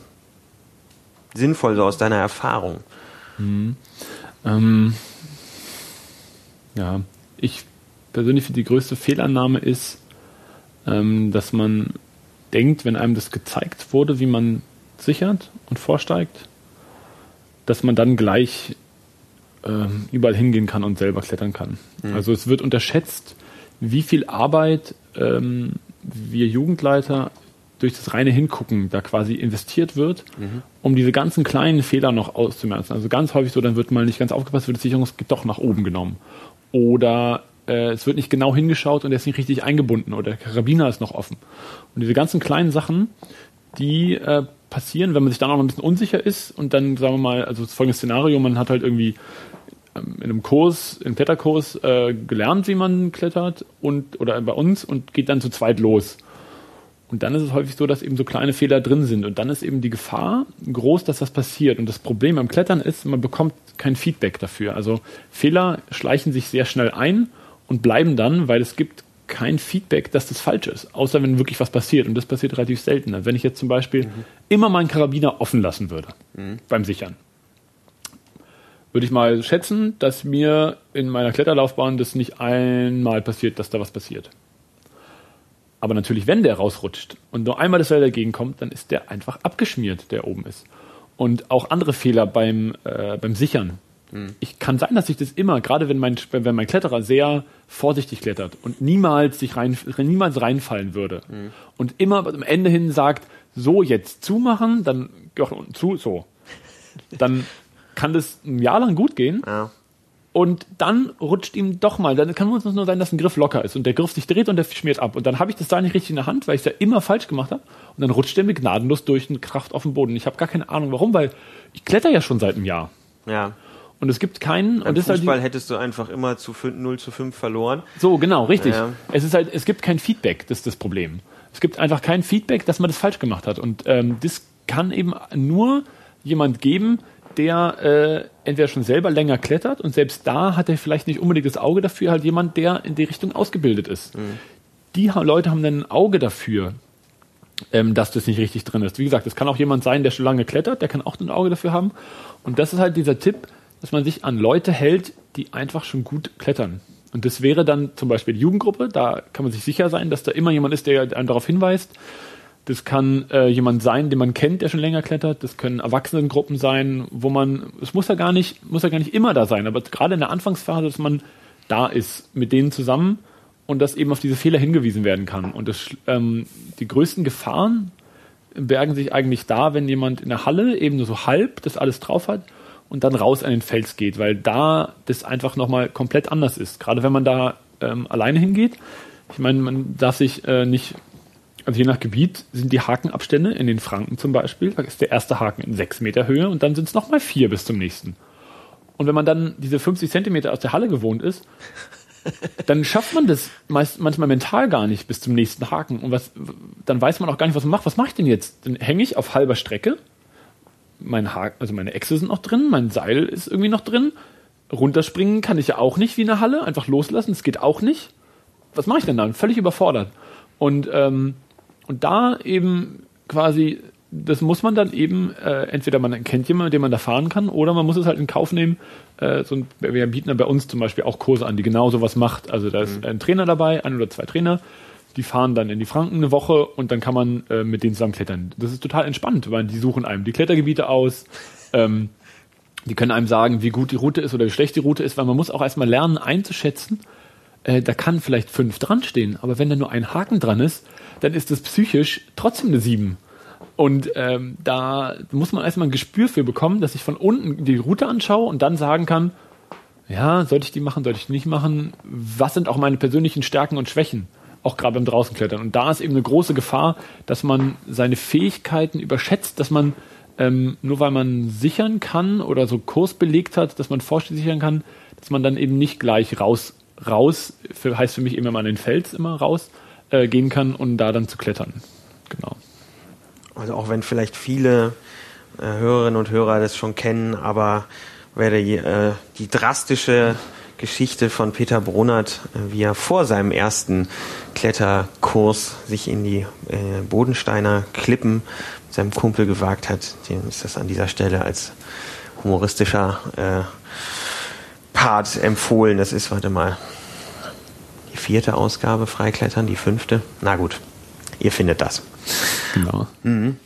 sinnvoll so aus deiner Erfahrung? Mhm. Ähm, ja, ich persönlich finde die größte Fehlannahme ist, ähm, dass man denkt, wenn einem das gezeigt wurde, wie man sichert und vorsteigt, dass man dann gleich ähm, überall hingehen kann und selber klettern kann. Mhm. Also es wird unterschätzt, wie viel Arbeit ähm, wir Jugendleiter durch das reine Hingucken da quasi investiert wird, mhm. um diese ganzen kleinen Fehler noch auszumerzen. Also ganz häufig so, dann wird mal nicht ganz aufgepasst, wird das Sicherungsgitter doch nach oben genommen. Oder äh, es wird nicht genau hingeschaut und er ist nicht richtig eingebunden oder der Karabiner ist noch offen. Und diese ganzen kleinen Sachen, die äh, passieren, wenn man sich dann auch noch ein bisschen unsicher ist und dann, sagen wir mal, also das folgende Szenario, man hat halt irgendwie ähm, in einem Kurs, im Kletterkurs äh, gelernt, wie man klettert und oder bei uns und geht dann zu zweit los. Und dann ist es häufig so, dass eben so kleine Fehler drin sind. Und dann ist eben die Gefahr groß, dass das passiert. Und das Problem beim Klettern ist, man bekommt kein Feedback dafür. Also Fehler schleichen sich sehr schnell ein und bleiben dann, weil es gibt kein Feedback, dass das falsch ist. Außer wenn wirklich was passiert. Und das passiert relativ selten. Wenn ich jetzt zum Beispiel mhm. immer meinen Karabiner offen lassen würde mhm. beim Sichern, würde ich mal schätzen, dass mir in meiner Kletterlaufbahn das nicht einmal passiert, dass da was passiert. Aber natürlich, wenn der rausrutscht und nur einmal das Seil dagegen kommt, dann ist der einfach abgeschmiert, der oben ist. Und auch andere Fehler beim, äh, beim Sichern. Mhm. Ich kann sein, dass ich das immer, gerade wenn mein, wenn mein Kletterer sehr vorsichtig klettert und niemals sich rein, niemals reinfallen würde mhm. und immer am Ende hin sagt, so jetzt zumachen, dann zu, so. Dann kann das ein Jahr lang gut gehen. Ja. Und dann rutscht ihm doch mal, dann kann es nur sein, dass ein Griff locker ist und der Griff sich dreht und der schmiert ab. Und dann habe ich das da nicht richtig in der Hand, weil ich es ja immer falsch gemacht habe. Und dann rutscht der mir gnadenlos durch und kracht auf den Boden. Ich habe gar keine Ahnung warum, weil ich kletter ja schon seit einem Jahr. Ja. Und es gibt keinen. Beim und Fußball halt hättest du einfach immer zu 5, 0 zu 5 verloren. So, genau, richtig. Ja. Es ist halt, es gibt kein Feedback, das ist das Problem. Es gibt einfach kein Feedback, dass man das falsch gemacht hat. Und ähm, das kann eben nur jemand geben, der äh, entweder schon selber länger klettert und selbst da hat er vielleicht nicht unbedingt das Auge dafür, halt jemand, der in die Richtung ausgebildet ist. Mhm. Die Leute haben dann ein Auge dafür, ähm, dass das nicht richtig drin ist. Wie gesagt, es kann auch jemand sein, der schon lange klettert, der kann auch ein Auge dafür haben. Und das ist halt dieser Tipp, dass man sich an Leute hält, die einfach schon gut klettern. Und das wäre dann zum Beispiel die Jugendgruppe, da kann man sich sicher sein, dass da immer jemand ist, der einem darauf hinweist. Das kann äh, jemand sein, den man kennt, der schon länger klettert. Das können Erwachsenengruppen sein, wo man, es muss ja gar nicht, muss ja gar nicht immer da sein, aber gerade in der Anfangsphase, dass man da ist mit denen zusammen und dass eben auf diese Fehler hingewiesen werden kann. Und das, ähm, die größten Gefahren bergen sich eigentlich da, wenn jemand in der Halle eben nur so halb das alles drauf hat und dann raus an den Fels geht, weil da das einfach nochmal komplett anders ist. Gerade wenn man da ähm, alleine hingeht. Ich meine, man darf sich äh, nicht also je nach Gebiet sind die Hakenabstände in den Franken zum Beispiel, da ist der erste Haken in sechs Meter Höhe und dann sind es nochmal vier bis zum nächsten. Und wenn man dann diese 50 Zentimeter aus der Halle gewohnt ist, dann schafft man das meist, manchmal mental gar nicht bis zum nächsten Haken. Und was, dann weiß man auch gar nicht, was man macht. Was mache ich denn jetzt? Dann hänge ich auf halber Strecke. Mein Haken, also meine Echse sind noch drin, mein Seil ist irgendwie noch drin. Runterspringen kann ich ja auch nicht wie in der Halle, einfach loslassen, das geht auch nicht. Was mache ich denn dann? Völlig überfordert. Und ähm, und da eben quasi das muss man dann eben, äh, entweder man kennt jemanden, den man da fahren kann, oder man muss es halt in Kauf nehmen. Äh, so ein, wir bieten dann bei uns zum Beispiel auch Kurse an, die genau sowas macht. Also da ist mhm. ein Trainer dabei, ein oder zwei Trainer, die fahren dann in die Franken eine Woche und dann kann man äh, mit denen zusammen klettern. Das ist total entspannt, weil die suchen einem die Klettergebiete aus. Ähm, die können einem sagen, wie gut die Route ist oder wie schlecht die Route ist, weil man muss auch erstmal lernen einzuschätzen. Äh, da kann vielleicht fünf dran stehen, aber wenn da nur ein Haken dran ist, dann ist das psychisch trotzdem eine sieben. Und ähm, da muss man erstmal ein Gespür für bekommen, dass ich von unten die Route anschaue und dann sagen kann, ja, sollte ich die machen, sollte ich die nicht machen? Was sind auch meine persönlichen Stärken und Schwächen? Auch gerade beim Draußenklettern. Und da ist eben eine große Gefahr, dass man seine Fähigkeiten überschätzt, dass man ähm, nur weil man sichern kann oder so Kurs belegt hat, dass man Vorstieg sichern kann, dass man dann eben nicht gleich raus, raus, für, heißt für mich immer mal an den Fels immer raus, äh, gehen kann und da dann zu klettern. Genau. Also auch wenn vielleicht viele äh, Hörerinnen und Hörer das schon kennen, aber wer die, äh, die drastische Geschichte von Peter Brunert, äh, wie er vor seinem ersten Kletterkurs sich in die äh, Bodensteiner Klippen mit seinem Kumpel gewagt hat, dem ist das an dieser Stelle als humoristischer äh, Part empfohlen. Das ist, warte mal, die vierte Ausgabe Freiklettern, die fünfte. Na gut, ihr findet das. Genau. Mhm.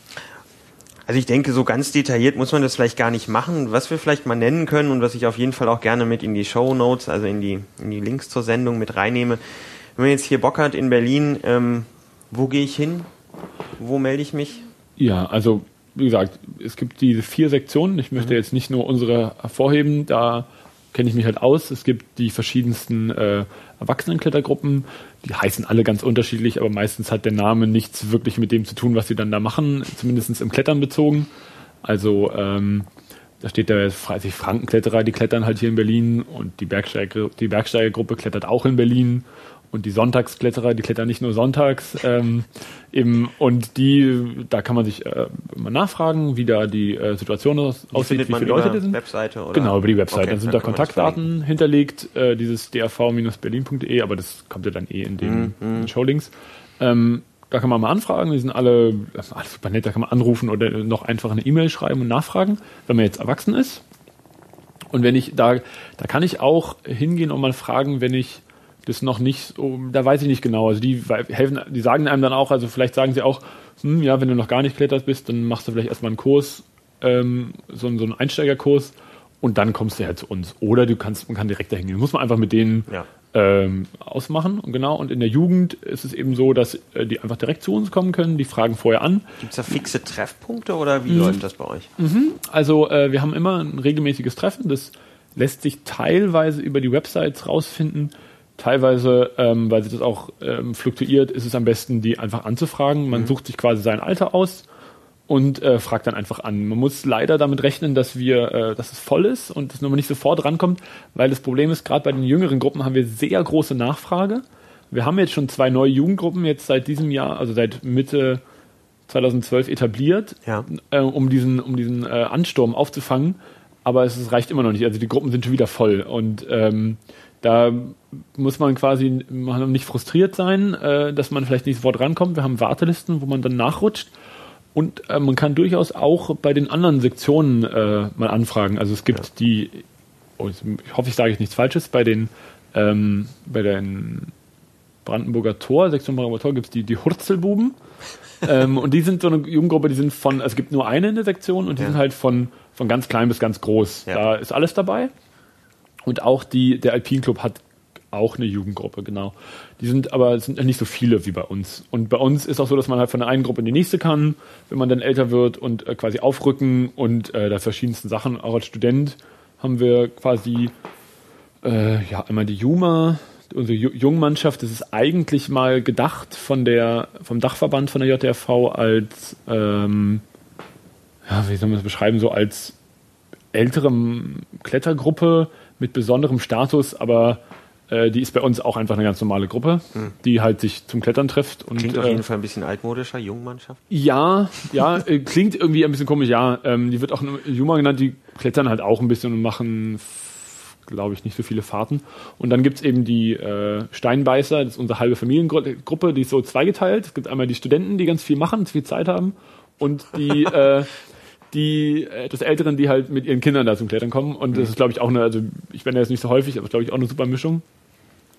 Also ich denke, so ganz detailliert muss man das vielleicht gar nicht machen. Was wir vielleicht mal nennen können und was ich auf jeden Fall auch gerne mit in die Show Notes, also in die, in die Links zur Sendung mit reinnehme. Wenn man jetzt hier Bock hat in Berlin, ähm, wo gehe ich hin? Wo melde ich mich? Ja, also wie gesagt, es gibt diese vier Sektionen. Ich möchte mhm. jetzt nicht nur unsere hervorheben, da kenne ich mich halt aus. Es gibt die verschiedensten äh, Erwachsenenklettergruppen, die heißen alle ganz unterschiedlich, aber meistens hat der Name nichts wirklich mit dem zu tun, was sie dann da machen, zumindest im Klettern bezogen. Also ähm, da steht der Frankenkletterer, die klettern halt hier in Berlin und die, Bergsteiger, die Bergsteigergruppe klettert auch in Berlin und die Sonntagskletterer, die klettern nicht nur sonntags. Ähm, eben, und die, da kann man sich äh, mal nachfragen, wie da die äh, Situation aus, aussieht, wie viele Leute das sind. Webseite oder? Genau, über die Webseite. Okay, dann sind da Kontaktdaten hinterlegt, äh, dieses drv-berlin.de, aber das kommt ja dann eh in den, mhm. in den Showlinks. Ähm, da kann man mal anfragen, die sind alle, alles super nett, da kann man anrufen oder noch einfach eine E-Mail schreiben und nachfragen, wenn man jetzt erwachsen ist. Und wenn ich da, da kann ich auch hingehen und mal fragen, wenn ich das noch nicht, so, da weiß ich nicht genau. Also die helfen, die sagen einem dann auch, also vielleicht sagen sie auch, hm, ja, wenn du noch gar nicht klettert bist, dann machst du vielleicht erstmal einen Kurs, ähm, so, so einen Einsteigerkurs und dann kommst du halt zu uns. Oder du kannst, man kann direkt dahin gehen. Muss man einfach mit denen ja. ähm, ausmachen. Und genau, und in der Jugend ist es eben so, dass äh, die einfach direkt zu uns kommen können, die fragen vorher an. Gibt es da fixe Treffpunkte oder wie mhm. läuft das bei euch? Mhm. Also äh, wir haben immer ein regelmäßiges Treffen, das lässt sich teilweise über die Websites rausfinden. Teilweise, ähm, weil sich das auch ähm, fluktuiert, ist es am besten, die einfach anzufragen. Man mhm. sucht sich quasi sein Alter aus und äh, fragt dann einfach an. Man muss leider damit rechnen, dass wir, äh, dass es voll ist und dass man nicht sofort rankommt, weil das Problem ist, gerade bei den jüngeren Gruppen haben wir sehr große Nachfrage. Wir haben jetzt schon zwei neue Jugendgruppen jetzt seit diesem Jahr, also seit Mitte 2012 etabliert, ja. äh, um diesen, um diesen äh, Ansturm aufzufangen. Aber es, es reicht immer noch nicht. Also die Gruppen sind schon wieder voll und ähm, da muss man quasi nicht frustriert sein, äh, dass man vielleicht nicht sofort rankommt. Wir haben Wartelisten, wo man dann nachrutscht. Und äh, man kann durchaus auch bei den anderen Sektionen äh, mal anfragen. Also es gibt ja. die, oh, ich hoffe, ich sage jetzt nichts Falsches, bei den, ähm, bei den Brandenburger Tor, Sektion Brandenburger Tor, gibt es die, die Hurzelbuben. ähm, und die sind so eine Jugendgruppe, die sind von, also es gibt nur eine in der Sektion und die ja. sind halt von, von ganz klein bis ganz groß. Ja. Da ist alles dabei. Und auch die, der Alpine Club hat auch eine Jugendgruppe, genau. Die sind aber sind nicht so viele wie bei uns. Und bei uns ist auch so, dass man halt von der einen Gruppe in die nächste kann, wenn man dann älter wird und äh, quasi aufrücken und äh, da verschiedensten Sachen. Auch als Student haben wir quasi äh, ja einmal die Juma, unsere Jungmannschaft. Das ist eigentlich mal gedacht von der vom Dachverband von der JRV als ähm, ja wie soll man das beschreiben so als ältere Klettergruppe mit besonderem Status, aber äh, die ist bei uns auch einfach eine ganz normale Gruppe, hm. die halt sich zum Klettern trifft. Und, klingt auf jeden äh, Fall ein bisschen altmodischer, Jungmannschaft. Ja, ja, äh, klingt irgendwie ein bisschen komisch, ja. Ähm, die wird auch Juma genannt, die klettern halt auch ein bisschen und machen, glaube ich, nicht so viele Fahrten. Und dann gibt's eben die äh, Steinbeißer, das ist unsere halbe Familiengruppe, die ist so zweigeteilt. Es gibt einmal die Studenten, die ganz viel machen, viel Zeit haben und die, äh, die etwas Älteren, die halt mit ihren Kindern da zum Klettern kommen. Und das ist, glaube ich, auch eine, also ich bin ja jetzt nicht so häufig, aber glaube ich auch eine super Mischung.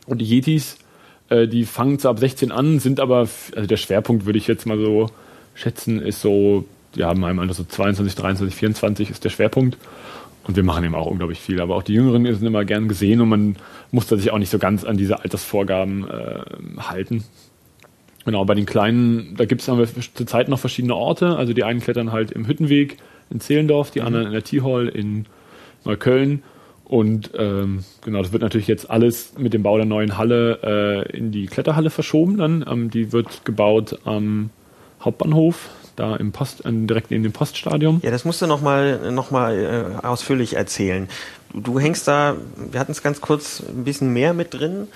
Und die Yetis, äh, die fangen zwar ab 16 an, sind aber, also der Schwerpunkt würde ich jetzt mal so schätzen, ist so, ja, meinem Alter so 22, 23, 24 ist der Schwerpunkt. Und wir machen eben auch unglaublich viel. Aber auch die Jüngeren sind immer gern gesehen und man muss da sich auch nicht so ganz an diese Altersvorgaben äh, halten. Genau, bei den Kleinen, da gibt es zurzeit noch verschiedene Orte. Also die einen klettern halt im Hüttenweg in Zehlendorf, die mhm. anderen in der T-Hall in Neukölln. Und ähm, genau, das wird natürlich jetzt alles mit dem Bau der neuen Halle äh, in die Kletterhalle verschoben. Dann, ähm, die wird gebaut am Hauptbahnhof da im Post, äh, direkt in dem Poststadion. Ja, das musst du nochmal noch mal, äh, ausführlich erzählen. Du hängst da, wir hatten es ganz kurz ein bisschen mehr mit drin.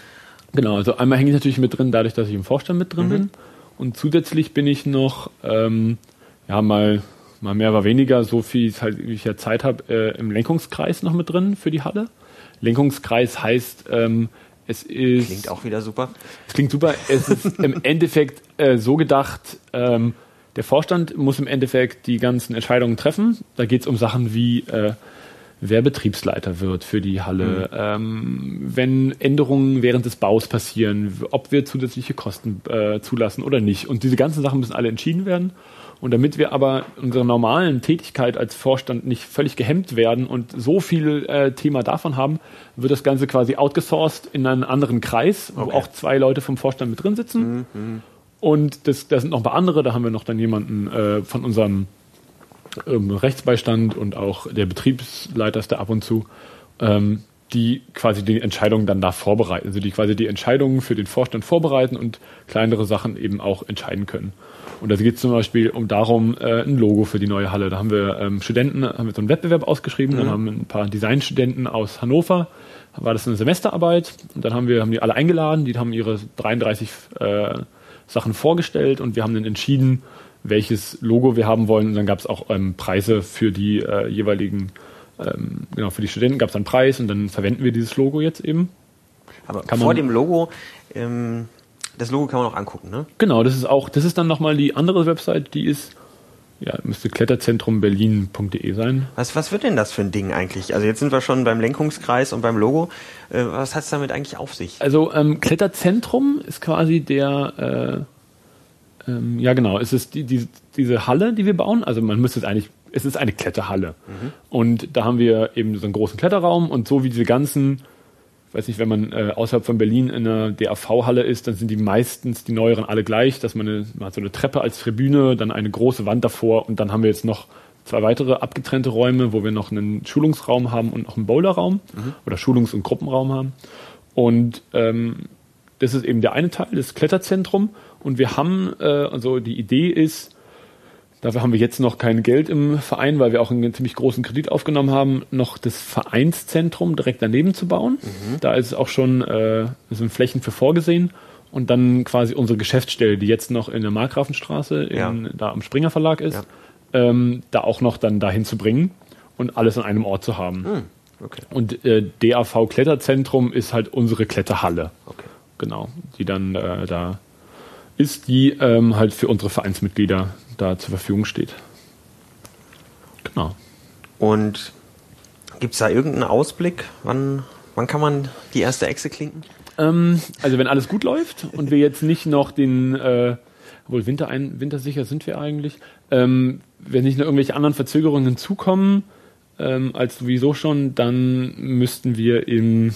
Genau, also einmal hänge ich natürlich mit drin, dadurch, dass ich im Vorstand mit drin mhm. bin. Und zusätzlich bin ich noch, ähm, ja, mal, mal mehr, war weniger, so viel halt, wie ich ja Zeit habe, äh, im Lenkungskreis noch mit drin für die Halle. Lenkungskreis heißt, ähm, es ist. Klingt auch wieder super. Es klingt super. Es ist im Endeffekt äh, so gedacht, ähm, der Vorstand muss im Endeffekt die ganzen Entscheidungen treffen. Da geht es um Sachen wie, äh, wer Betriebsleiter wird für die Halle, mhm. ähm, wenn Änderungen während des Baus passieren, ob wir zusätzliche Kosten äh, zulassen oder nicht. Und diese ganzen Sachen müssen alle entschieden werden. Und damit wir aber unserer normalen Tätigkeit als Vorstand nicht völlig gehemmt werden und so viel äh, Thema davon haben, wird das Ganze quasi outgesourced in einen anderen Kreis, okay. wo auch zwei Leute vom Vorstand mit drin sitzen. Mhm. mhm. Und das, das sind noch ein paar andere, da haben wir noch dann jemanden äh, von unserem ähm, Rechtsbeistand und auch der Betriebsleiter ist da ab und zu, ähm, die quasi die Entscheidungen dann da vorbereiten, also die quasi die Entscheidungen für den Vorstand vorbereiten und kleinere Sachen eben auch entscheiden können. Und da geht es zum Beispiel um darum, äh, ein Logo für die neue Halle. Da haben wir ähm, Studenten, haben wir so einen Wettbewerb ausgeschrieben, mhm. dann haben ein paar Designstudenten aus Hannover, war das eine Semesterarbeit und dann haben wir haben die alle eingeladen, die haben ihre 33 äh, Sachen vorgestellt und wir haben dann entschieden, welches Logo wir haben wollen. Und dann gab es auch ähm, Preise für die äh, jeweiligen, ähm, genau, für die Studenten gab es einen Preis und dann verwenden wir dieses Logo jetzt eben. Aber kann vor dem Logo, ähm, das Logo kann man auch angucken, ne? Genau, das ist auch, das ist dann nochmal die andere Website, die ist ja, müsste kletterzentrumberlin.de sein. Was, was wird denn das für ein Ding eigentlich? Also jetzt sind wir schon beim Lenkungskreis und beim Logo. Äh, was hat es damit eigentlich auf sich? Also ähm, Kletterzentrum ist quasi der, äh, ähm, ja genau, es ist die, die, diese Halle, die wir bauen. Also man müsste es eigentlich, es ist eine Kletterhalle. Mhm. Und da haben wir eben so einen großen Kletterraum und so wie diese ganzen weiß nicht, wenn man äh, außerhalb von Berlin in einer DAV-Halle ist, dann sind die meistens die neueren alle gleich, dass man, eine, man hat so eine Treppe als Tribüne, dann eine große Wand davor und dann haben wir jetzt noch zwei weitere abgetrennte Räume, wo wir noch einen Schulungsraum haben und noch einen Bowlerraum mhm. oder Schulungs- und Gruppenraum haben. Und ähm, das ist eben der eine Teil, das Kletterzentrum. Und wir haben, äh, also die Idee ist, Dafür haben wir jetzt noch kein Geld im Verein, weil wir auch einen ziemlich großen Kredit aufgenommen haben, noch das Vereinszentrum direkt daneben zu bauen. Mhm. Da ist auch schon äh, sind Flächen für vorgesehen. Und dann quasi unsere Geschäftsstelle, die jetzt noch in der Markgrafenstraße, in, ja. da am Springer Verlag ist, ja. ähm, da auch noch dann dahin zu bringen und alles an einem Ort zu haben. Mhm. Okay. Und äh, DAV Kletterzentrum ist halt unsere Kletterhalle. Okay. Genau, die dann äh, da ist, die ähm, halt für unsere Vereinsmitglieder da zur Verfügung steht. Genau. Und gibt es da irgendeinen Ausblick? Wann, wann kann man die erste Echse klinken? Ähm, also wenn alles gut läuft und wir jetzt nicht noch den, äh, wohl Winter ein, wintersicher sind wir eigentlich, ähm, wenn nicht noch irgendwelche anderen Verzögerungen hinzukommen, ähm, als sowieso schon, dann müssten wir im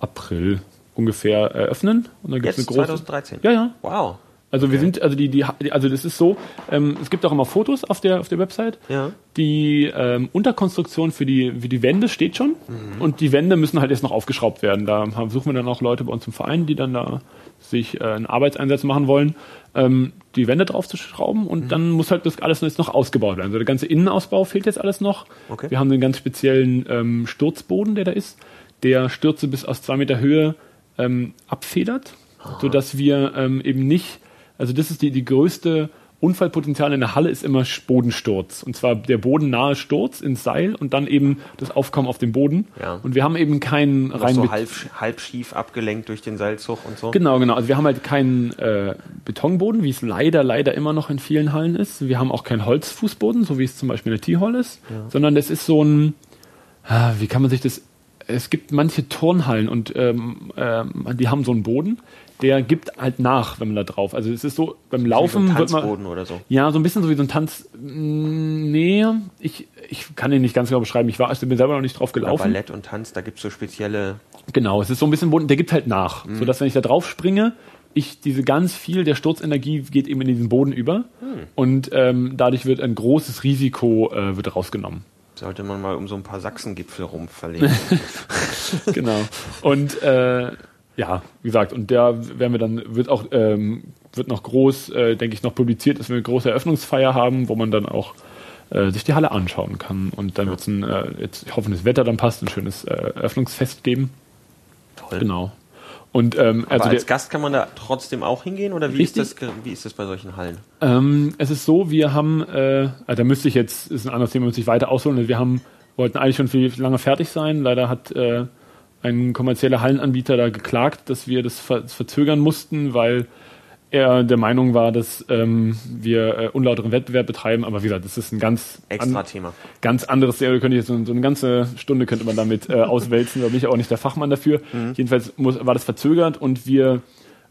April ungefähr eröffnen. Und dann gibt's Jetzt, eine große, 2013? Ja, ja. Wow. Also wir sind, also die, die, also das ist so, ähm, es gibt auch immer Fotos auf der auf der Website. Ja. Die ähm, Unterkonstruktion für die für die Wände steht schon mhm. und die Wände müssen halt jetzt noch aufgeschraubt werden. Da suchen wir dann auch Leute bei uns im Verein, die dann da sich äh, einen Arbeitseinsatz machen wollen, ähm, die Wände drauf zu schrauben und mhm. dann muss halt das alles jetzt noch ausgebaut werden. Also der ganze Innenausbau fehlt jetzt alles noch. Okay. Wir haben einen ganz speziellen ähm, Sturzboden, der da ist, der Stürze bis aus zwei Meter Höhe ähm, abfedert, sodass wir ähm, eben nicht also das ist die, die größte Unfallpotenzial in der Halle ist immer Bodensturz. Und zwar der bodennahe Sturz ins Seil und dann eben das Aufkommen auf dem Boden. Ja. Und wir haben eben keinen rein so halb, halb schief abgelenkt durch den Seilzug und so. Genau, genau. Also wir haben halt keinen äh, Betonboden, wie es leider, leider immer noch in vielen Hallen ist. Wir haben auch keinen Holzfußboden, so wie es zum Beispiel in der T-Hall ist, sondern das ist so ein, ah, wie kann man sich das, es gibt manche Turnhallen und ähm, ähm, die haben so einen Boden, der gibt halt nach, wenn man da drauf. Also es ist so, beim Wie so Laufen ein wird man, Tanzboden oder so. ja, so ein bisschen so wie so ein Tanz. Mm, Nee, ich, ich kann den nicht ganz genau beschreiben. Ich war, also bin selber noch nicht drauf Oder gelaufen. Ballett und Tanz, da gibt's so spezielle. Genau, es ist so ein bisschen Boden, der gibt halt nach. Mhm. Sodass, wenn ich da drauf springe, ich diese ganz viel der Sturzenergie geht eben in diesen Boden über. Mhm. Und ähm, dadurch wird ein großes Risiko äh, wird rausgenommen. Sollte man mal um so ein paar Sachsengipfel rum verlegen. genau. Und äh, ja, wie gesagt, und der werden wir dann, wird auch, ähm, wird noch groß, äh, denke ich, noch publiziert, dass wir eine große Eröffnungsfeier haben, wo man dann auch äh, sich die Halle anschauen kann. Und dann wird es ein, äh, jetzt, ich hoffe, das Wetter dann passt, ein schönes äh, Eröffnungsfest geben. Toll. Genau. Und ähm, Aber also als der, Gast kann man da trotzdem auch hingehen oder wie ist, Richtig. das, ge- wie ist das bei solchen Hallen? Ähm, es ist so, wir haben, äh, also da müsste ich jetzt, ist ein anderes Thema, muss ich weiter ausholen. Wir haben, wollten eigentlich schon viel lange fertig sein. Leider hat äh, ein kommerzieller Hallenanbieter da geklagt, dass wir das ver verzögern mussten, weil er der Meinung war, dass ähm, wir äh, unlauteren Wettbewerb betreiben. Aber wie gesagt, das ist ein ganz Extra an- Thema. ganz anderes Thema. Da könnte ich jetzt so, so eine ganze Stunde könnte man damit äh, auswälzen. Da bin ich auch nicht der Fachmann dafür. Jedenfalls muss, war das verzögert und wir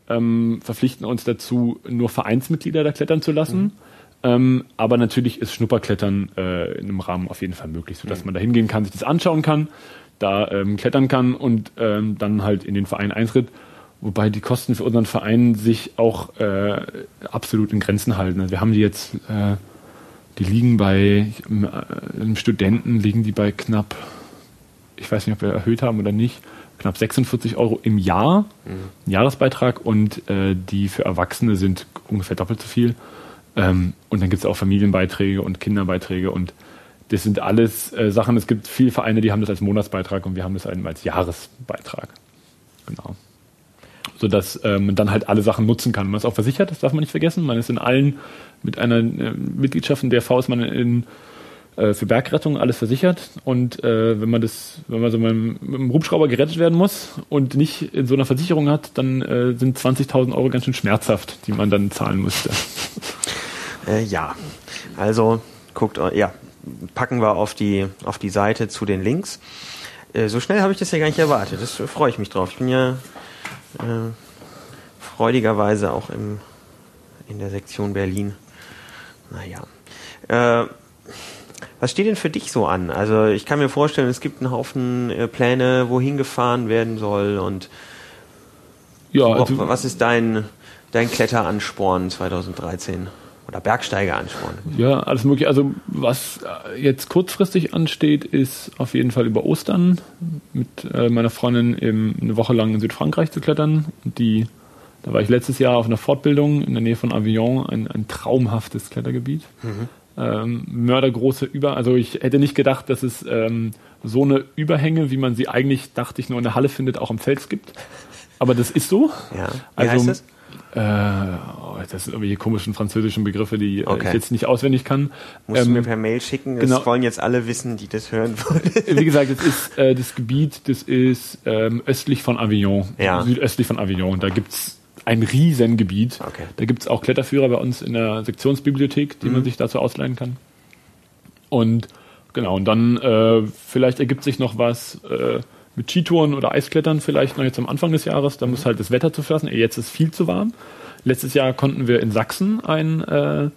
ähm, verpflichten uns dazu, nur Vereinsmitglieder da klettern zu lassen. Ähm, aber natürlich ist Schnupperklettern äh, in einem Rahmen auf jeden Fall möglich, sodass man da hingehen kann, sich das anschauen kann, da ähm, klettern kann und ähm, dann halt in den Verein eintritt. Wobei die Kosten für unseren Verein sich auch äh, absolut in Grenzen halten. Also wir haben die jetzt, äh, die liegen bei, im, äh, im Studenten liegen die bei knapp, ich weiß nicht, ob wir erhöht haben oder nicht, knapp 46 Euro im Jahr, ein Jahresbeitrag und äh, die für Erwachsene sind ungefähr doppelt so viel. Ähm, und dann gibt es auch Familienbeiträge und Kinderbeiträge und das sind alles äh, Sachen, es gibt viele Vereine, die haben das als Monatsbeitrag und wir haben das als Jahresbeitrag. Genau. Sodass äh, man dann halt alle Sachen nutzen kann. Man ist auch versichert, das darf man nicht vergessen. Man ist in allen, mit einer äh, Mitgliedschaft in der V ist man in, äh, für Bergrettung alles versichert. Und äh, wenn man das, wenn man so mit einem, Hubschrauber gerettet werden muss und nicht in so einer Versicherung hat, dann äh, sind 20.000 Euro ganz schön schmerzhaft, die man dann zahlen müsste. Äh, ja, also guckt, eu- ja, packen wir auf die, auf die Seite zu den Links. Äh, so schnell habe ich das ja gar nicht erwartet. Das äh, freue ich mich drauf. Ich bin ja äh, freudigerweise auch im, in der Sektion Berlin. Naja. Äh, was steht denn für dich so an? Also ich kann mir vorstellen, es gibt einen Haufen äh, Pläne, wohin gefahren werden soll und Ja, also, was ist dein, dein Kletteransporn 2013? Oder Bergsteigeransporn? Ja, alles mögliche. Also was äh, jetzt kurzfristig ansteht, ist auf jeden Fall über Ostern mit äh, meiner Freundin eben eine Woche lang in Südfrankreich zu klettern. Die, da war ich letztes Jahr auf einer Fortbildung in der Nähe von Avignon, ein, ein traumhaftes Klettergebiet. Ähm, mördergroße Über, also ich hätte nicht gedacht, dass es ähm, so eine Überhänge, wie man sie eigentlich, dachte ich, nur in der Halle findet, auch am Fels gibt. Aber das ist so. Ja. Wie Also, heißt es? Äh, oh, das sind irgendwelche komischen französischen Begriffe, die äh, Okay. ich jetzt nicht auswendig kann. Musst du Ähm, mir per Mail schicken. Das genau. wollen jetzt alle wissen, die das hören wollen. wie gesagt, das ist äh, das Gebiet, das ist ähm, östlich von Avignon, Ja. südöstlich von Avignon. Da gibt's ein Riesengebiet. Okay. Da gibt's auch Kletterführer bei uns in der Sektionsbibliothek, die man sich dazu ausleihen kann. Und genau, und dann äh, vielleicht ergibt sich noch was äh, mit Skitouren oder Eisklettern vielleicht noch jetzt am Anfang des Jahres. Da muss halt das Wetter zulassen. Jetzt ist viel zu warm. Letztes Jahr konnten wir in Sachsen ein, äh,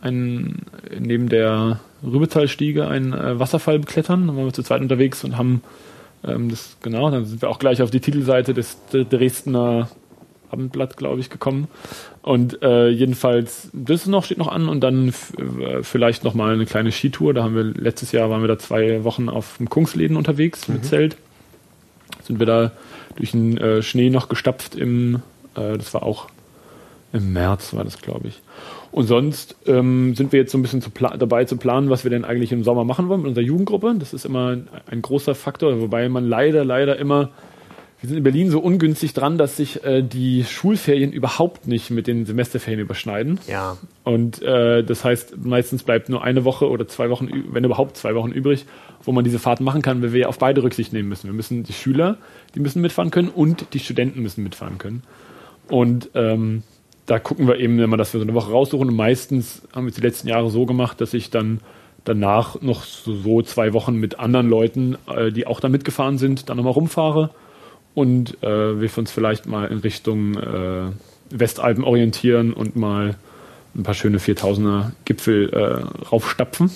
ein neben der Rübezahlstiege einen äh, Wasserfall beklettern. Da waren wir zu zweit unterwegs und haben ähm, das genau, dann sind wir auch gleich auf die Titelseite des Dresdner Abendblatt, glaube ich, gekommen. Und äh, jedenfalls, das noch, steht noch an und dann äh, vielleicht noch mal eine kleine Skitour. Da haben wir letztes Jahr waren wir da zwei Wochen auf dem Kungsläden unterwegs mit Zelt. Sind wir da durch den äh, Schnee noch gestapft im, äh, das war auch im März, war das, glaube ich. Und sonst ähm, sind wir jetzt so ein bisschen zu dabei zu planen, was wir denn eigentlich im Sommer machen wollen mit unserer Jugendgruppe. Das ist immer ein, ein großer Faktor, wobei man leider, leider immer wir sind in Berlin so ungünstig dran, dass sich äh, die Schulferien überhaupt nicht mit den Semesterferien überschneiden. Ja. Und äh, das heißt, meistens bleibt nur eine Woche oder zwei Wochen, wenn überhaupt zwei Wochen übrig, wo man diese Fahrten machen kann, weil wir auf beide Rücksicht nehmen müssen. Wir müssen die Schüler, die müssen mitfahren können und die Studenten müssen mitfahren können. Und ähm, da gucken wir eben immer, dass wir so eine Woche raussuchen. Und meistens haben wir es die letzten Jahre so gemacht, dass ich dann danach noch so, so zwei Wochen mit anderen Leuten, äh, die auch da mitgefahren sind, dann nochmal rumfahre und äh, wir uns vielleicht mal in Richtung äh, Westalpen orientieren und mal ein paar schöne 4000er Gipfel äh, raufstapfen.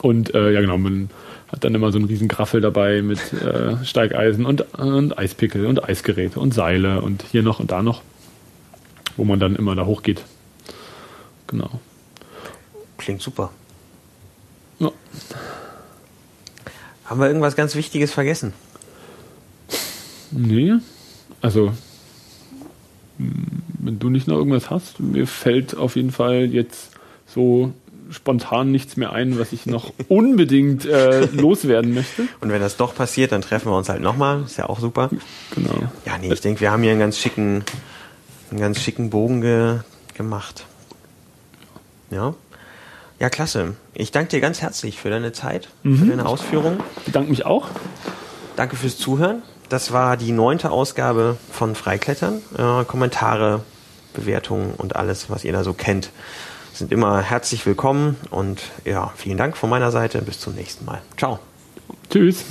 Und äh, ja genau, man hat dann immer so einen riesen Graffel dabei mit äh, Steigeisen und, und Eispickel und Eisgeräte und Seile und hier noch und da noch, wo man dann immer da hochgeht. Genau. Klingt super. Ja. Haben wir irgendwas ganz Wichtiges vergessen? Nee, also wenn du nicht noch irgendwas hast, mir fällt auf jeden Fall jetzt so spontan nichts mehr ein, was ich noch unbedingt äh, loswerden möchte. Und wenn das doch passiert, dann treffen wir uns halt nochmal. Ist ja auch super. Genau. Ja, nee, ich denke, wir haben hier einen ganz schicken, einen ganz schicken Bogen ge gemacht. Ja. Ja, klasse. Ich danke dir ganz herzlich für deine Zeit, für deine Ausführungen. Bedanke mich auch. Danke fürs Zuhören. Das war die neunte Ausgabe von Freiklettern. Äh, Kommentare, Bewertungen und alles, was ihr da so kennt, sind immer herzlich willkommen. Und ja, vielen Dank von meiner Seite. Bis zum nächsten Mal. Ciao. Tschüss.